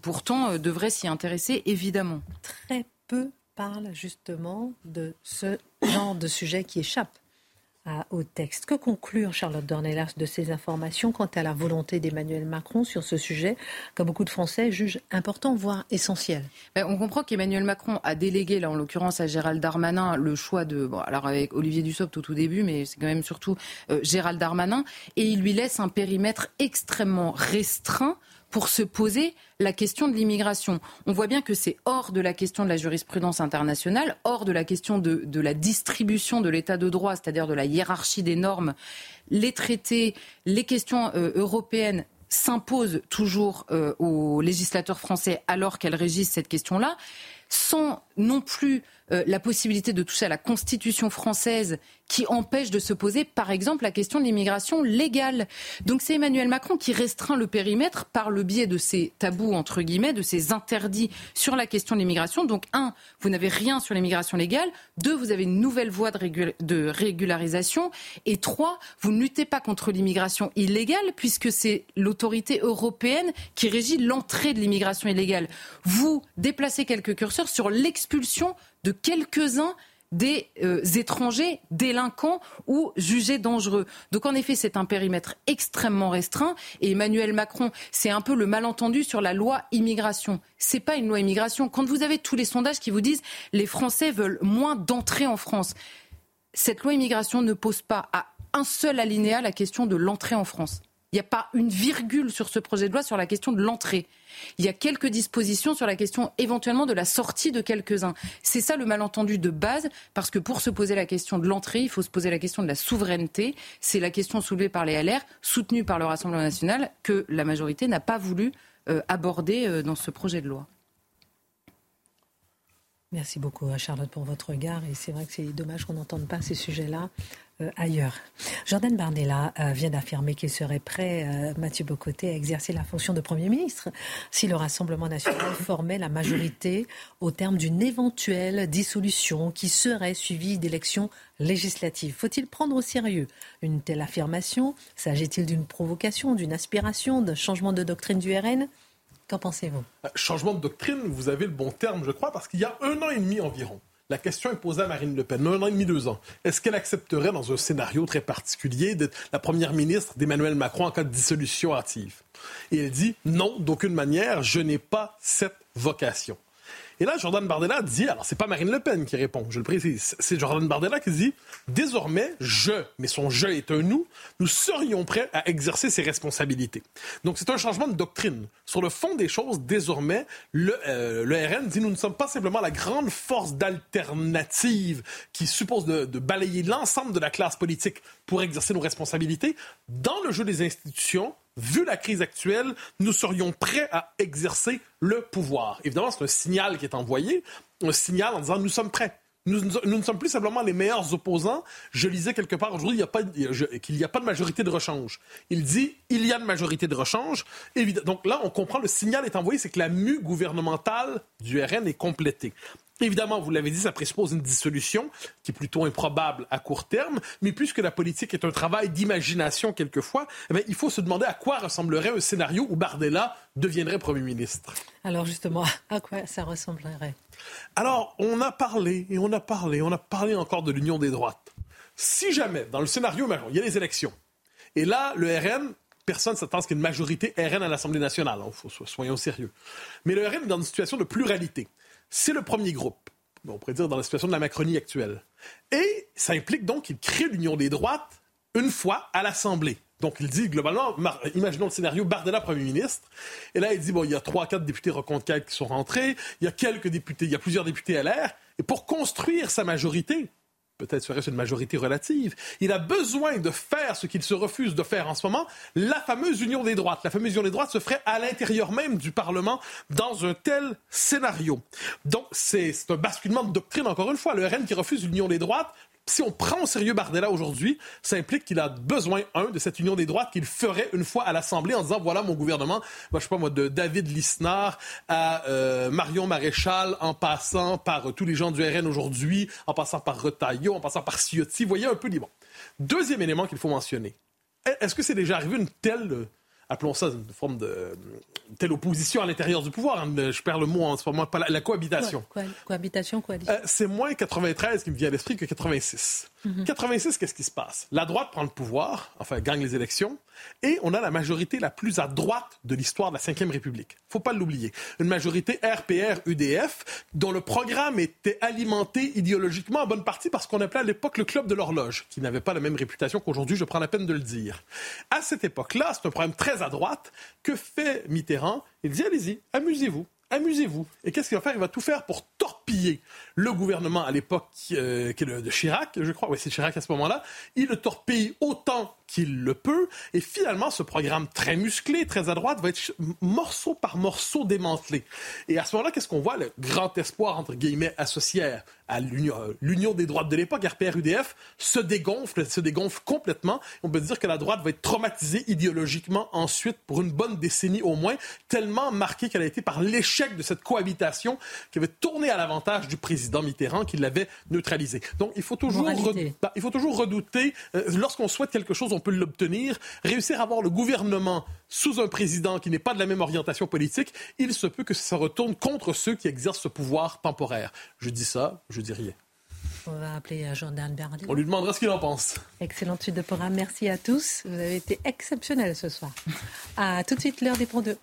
Speaker 5: pourtant, euh, devrait s'y intéresser, évidemment.
Speaker 1: Très peu parlent justement de ce genre de sujet qui échappe au texte. Que conclure Charlotte Dornelas de ces informations quant à la volonté d'Emmanuel Macron sur ce sujet que beaucoup de Français jugent important, voire essentiel?
Speaker 5: Ben, On comprend qu'Emmanuel Macron a délégué, là en l'occurrence à Gérald Darmanin, le choix de, bon, alors avec Olivier Dussopt au tout début, mais c'est quand même surtout euh, Gérald Darmanin, et il lui laisse un périmètre extrêmement restreint pour se poser la question de l'immigration. On voit bien que c'est hors de la question de la jurisprudence internationale, hors de la question de, la distribution de l'état de droit, c'est-à-dire de la hiérarchie des normes. Les traités, les questions euh, européennes s'imposent toujours euh, aux législateurs français alors qu'elles régissent cette question-là, sans non plus euh, la possibilité de toucher à la Constitution française qui empêche de se poser, par exemple, la question de l'immigration légale. Donc c'est Emmanuel Macron qui restreint le périmètre par le biais de ces tabous, entre guillemets, de ces interdits sur la question de l'immigration. Donc, un, vous n'avez rien sur l'immigration légale. Deux, vous avez une nouvelle voie de, de régularisation. Et trois, vous ne luttez pas contre l'immigration illégale puisque c'est l'autorité européenne qui régit l'entrée de l'immigration illégale. Vous déplacez quelques curseurs sur l'expulsion de quelques-uns des euh, étrangers délinquants ou jugés dangereux. Donc en effet, c'est un périmètre extrêmement restreint et Emmanuel Macron, c'est un peu le malentendu sur la loi immigration. C'est pas une loi immigration. Quand vous avez tous les sondages qui vous disent les Français veulent moins d'entrée en France, cette loi immigration ne pose pas à un seul alinéa la question de l'entrée en France. Il n'y a pas une virgule sur ce projet de loi sur la question de l'entrée. Il y a quelques dispositions sur la question éventuellement de la sortie de quelques-uns. C'est ça le malentendu de base, parce que pour se poser la question de l'entrée, il faut se poser la question de la souveraineté. C'est la question soulevée par les LR, soutenue par le Rassemblement national, que la majorité n'a pas voulu euh, aborder euh, dans ce projet de loi.
Speaker 1: Merci beaucoup, Charlotte, pour votre regard. Et c'est vrai que c'est dommage qu'on n'entende pas ces sujets-là euh, ailleurs. Jordan Bardella euh, vient d'affirmer qu'il serait prêt, euh, Mathieu Bocoté, à exercer la fonction de Premier ministre si le Rassemblement national formait la majorité au terme d'une éventuelle dissolution qui serait suivie d'élections législatives. Faut-il prendre au sérieux une telle affirmation? S'agit-il d'une provocation, d'une aspiration, d'un changement de doctrine du RN Qu'en pensez-vous?
Speaker 3: Changement de doctrine, vous avez le bon terme, je crois, parce qu'il y a un an et demi environ, la question est posée à Marine Le Pen, un an et demi, deux ans. Est-ce qu'elle accepterait, dans un scénario très particulier, d'être la première ministre d'Emmanuel Macron en cas de dissolution hâtive? Et elle dit non, d'aucune manière, je n'ai pas cette vocation. Et là, Jordan Bardella dit, alors c'est pas Marine Le Pen qui répond, je le précise, c'est Jordan Bardella qui dit, désormais, je, mais son je est un nous, nous serions prêts à exercer ses responsabilités. Donc c'est un changement de doctrine. Sur le fond des choses, désormais, le, euh, RN dit, nous ne sommes pas simplement la grande force d'alternative qui suppose de balayer l'ensemble de la classe politique pour exercer nos responsabilités. Dans le jeu des institutions, vu la crise actuelle, nous serions prêts à exercer le pouvoir. Évidemment, c'est un signal qui est envoyé, un signal en disant nous sommes prêts. Nous, ne sommes plus simplement les meilleurs opposants. Je lisais quelque part aujourd'hui qu'il n'y a pas de majorité de rechange. Il dit il y a une majorité de rechange. Donc là, on comprend, le signal est envoyé, c'est que la mue gouvernementale du RN est complétée. Évidemment, vous l'avez dit, ça présuppose une dissolution qui est plutôt improbable à court terme, mais puisque la politique est un travail d'imagination quelquefois, eh il faut se demander à quoi ressemblerait un scénario où Bardella deviendrait Premier ministre.
Speaker 1: Alors justement, à quoi ça ressemblerait?
Speaker 3: Alors, on a parlé et on a parlé, on a parlé encore de l'union des droites. Si jamais, dans le scénario il y a les élections, et là, le RN personne ne s'attend à ce qu'il y ait une majorité RN à l'Assemblée nationale. Hein, faut, soyons sérieux. Mais le RN est dans une situation de pluralité c'est le premier groupe, on pourrait dire dans la situation de la Macronie actuelle. Et ça implique donc qu'il crée l'union des droites une fois à l'Assemblée. Donc, il dit globalement, imaginons le scénario Bardella Premier ministre. Et là, il dit, bon, il y a trois, quatre députés reconquêtes qui sont rentrés. Il y a quelques députés, il y a plusieurs députés à l'air. Et pour construire sa majorité, peut-être serait-ce une majorité relative. Il a besoin de faire ce qu'il se refuse de faire en ce moment, la fameuse union des droites. La fameuse union des droites se ferait à l'intérieur même du Parlement dans un tel scénario. Donc, c'est un basculement de doctrine, encore une fois. Le RN qui refuse l'union des droites, si on prend au sérieux Bardella aujourd'hui, ça implique qu'il a besoin, un, de cette union des droites qu'il ferait une fois à l'Assemblée en disant voilà mon gouvernement, moi, je sais pas moi, de David Lisnard à euh, Marion Maréchal, en passant par tous les gens du RN aujourd'hui, en passant par Retailleau, en passant par Ciotti. Voyez un peu les. Deuxième élément qu'il faut mentionner. Est-ce que c'est déjà arrivé une telle appelons ça une forme de telle opposition à l'intérieur du pouvoir. Hein, je perds le mot en ce moment, pas la, cohabitation.
Speaker 1: cohabitation, coalition. Euh,
Speaker 3: c'est moins 93 qui me vient à l'esprit que 86. 86, mhm. qu'est-ce qui se passe? La droite prend le pouvoir, enfin gagne les élections, et on a la majorité la plus à droite de l'histoire de la Ve République. Faut pas l'oublier. Une majorité RPR-UDF, dont le programme était alimenté idéologiquement en bonne partie parce qu'on appelait à l'époque le Club de l'horloge, qui n'avait pas la même réputation qu'aujourd'hui, je prends la peine de le dire. À cette époque-là, c'est un problème très à droite. Que fait Mitterrand? Il dit, allez-y, amusez-vous amusez-vous. Et qu'est-ce qu'il va faire? Il va tout faire pour torpiller le gouvernement à l'époque euh, de Chirac, je crois. Oui, c'est Chirac à ce moment-là. Il le torpille autant qu'il le peut. Et finalement, ce programme très musclé, très à droite, va être morceau par morceau démantelé. Et à ce moment-là, qu'est-ce qu'on voit? Le grand espoir, entre guillemets, associé à euh, l'union des droites de l'époque, RPR-UDF, se dégonfle, se dégonfle complètement. On peut dire que la droite va être traumatisée idéologiquement ensuite pour une bonne décennie au moins, tellement marquée qu'elle a été par l'échec de cette cohabitation qui avait tourné à l'avantage du président Mitterrand, qui l'avait neutralisé. Donc il faut toujours, bah, il faut toujours redouter, euh, lorsqu'on souhaite quelque chose, on peut l'obtenir. Réussir à avoir le gouvernement sous un président qui n'est pas de la même orientation politique, il se peut que ça retourne contre ceux qui exercent ce pouvoir temporaire. Je dis ça, je dis rien.
Speaker 1: On va appeler Jordan Bernard.
Speaker 3: On lui demandera ce qu'il en pense.
Speaker 1: Excellente suite de programme. Merci à tous. Vous avez été exceptionnels ce soir. À tout de suite, l'heure des ponts 2.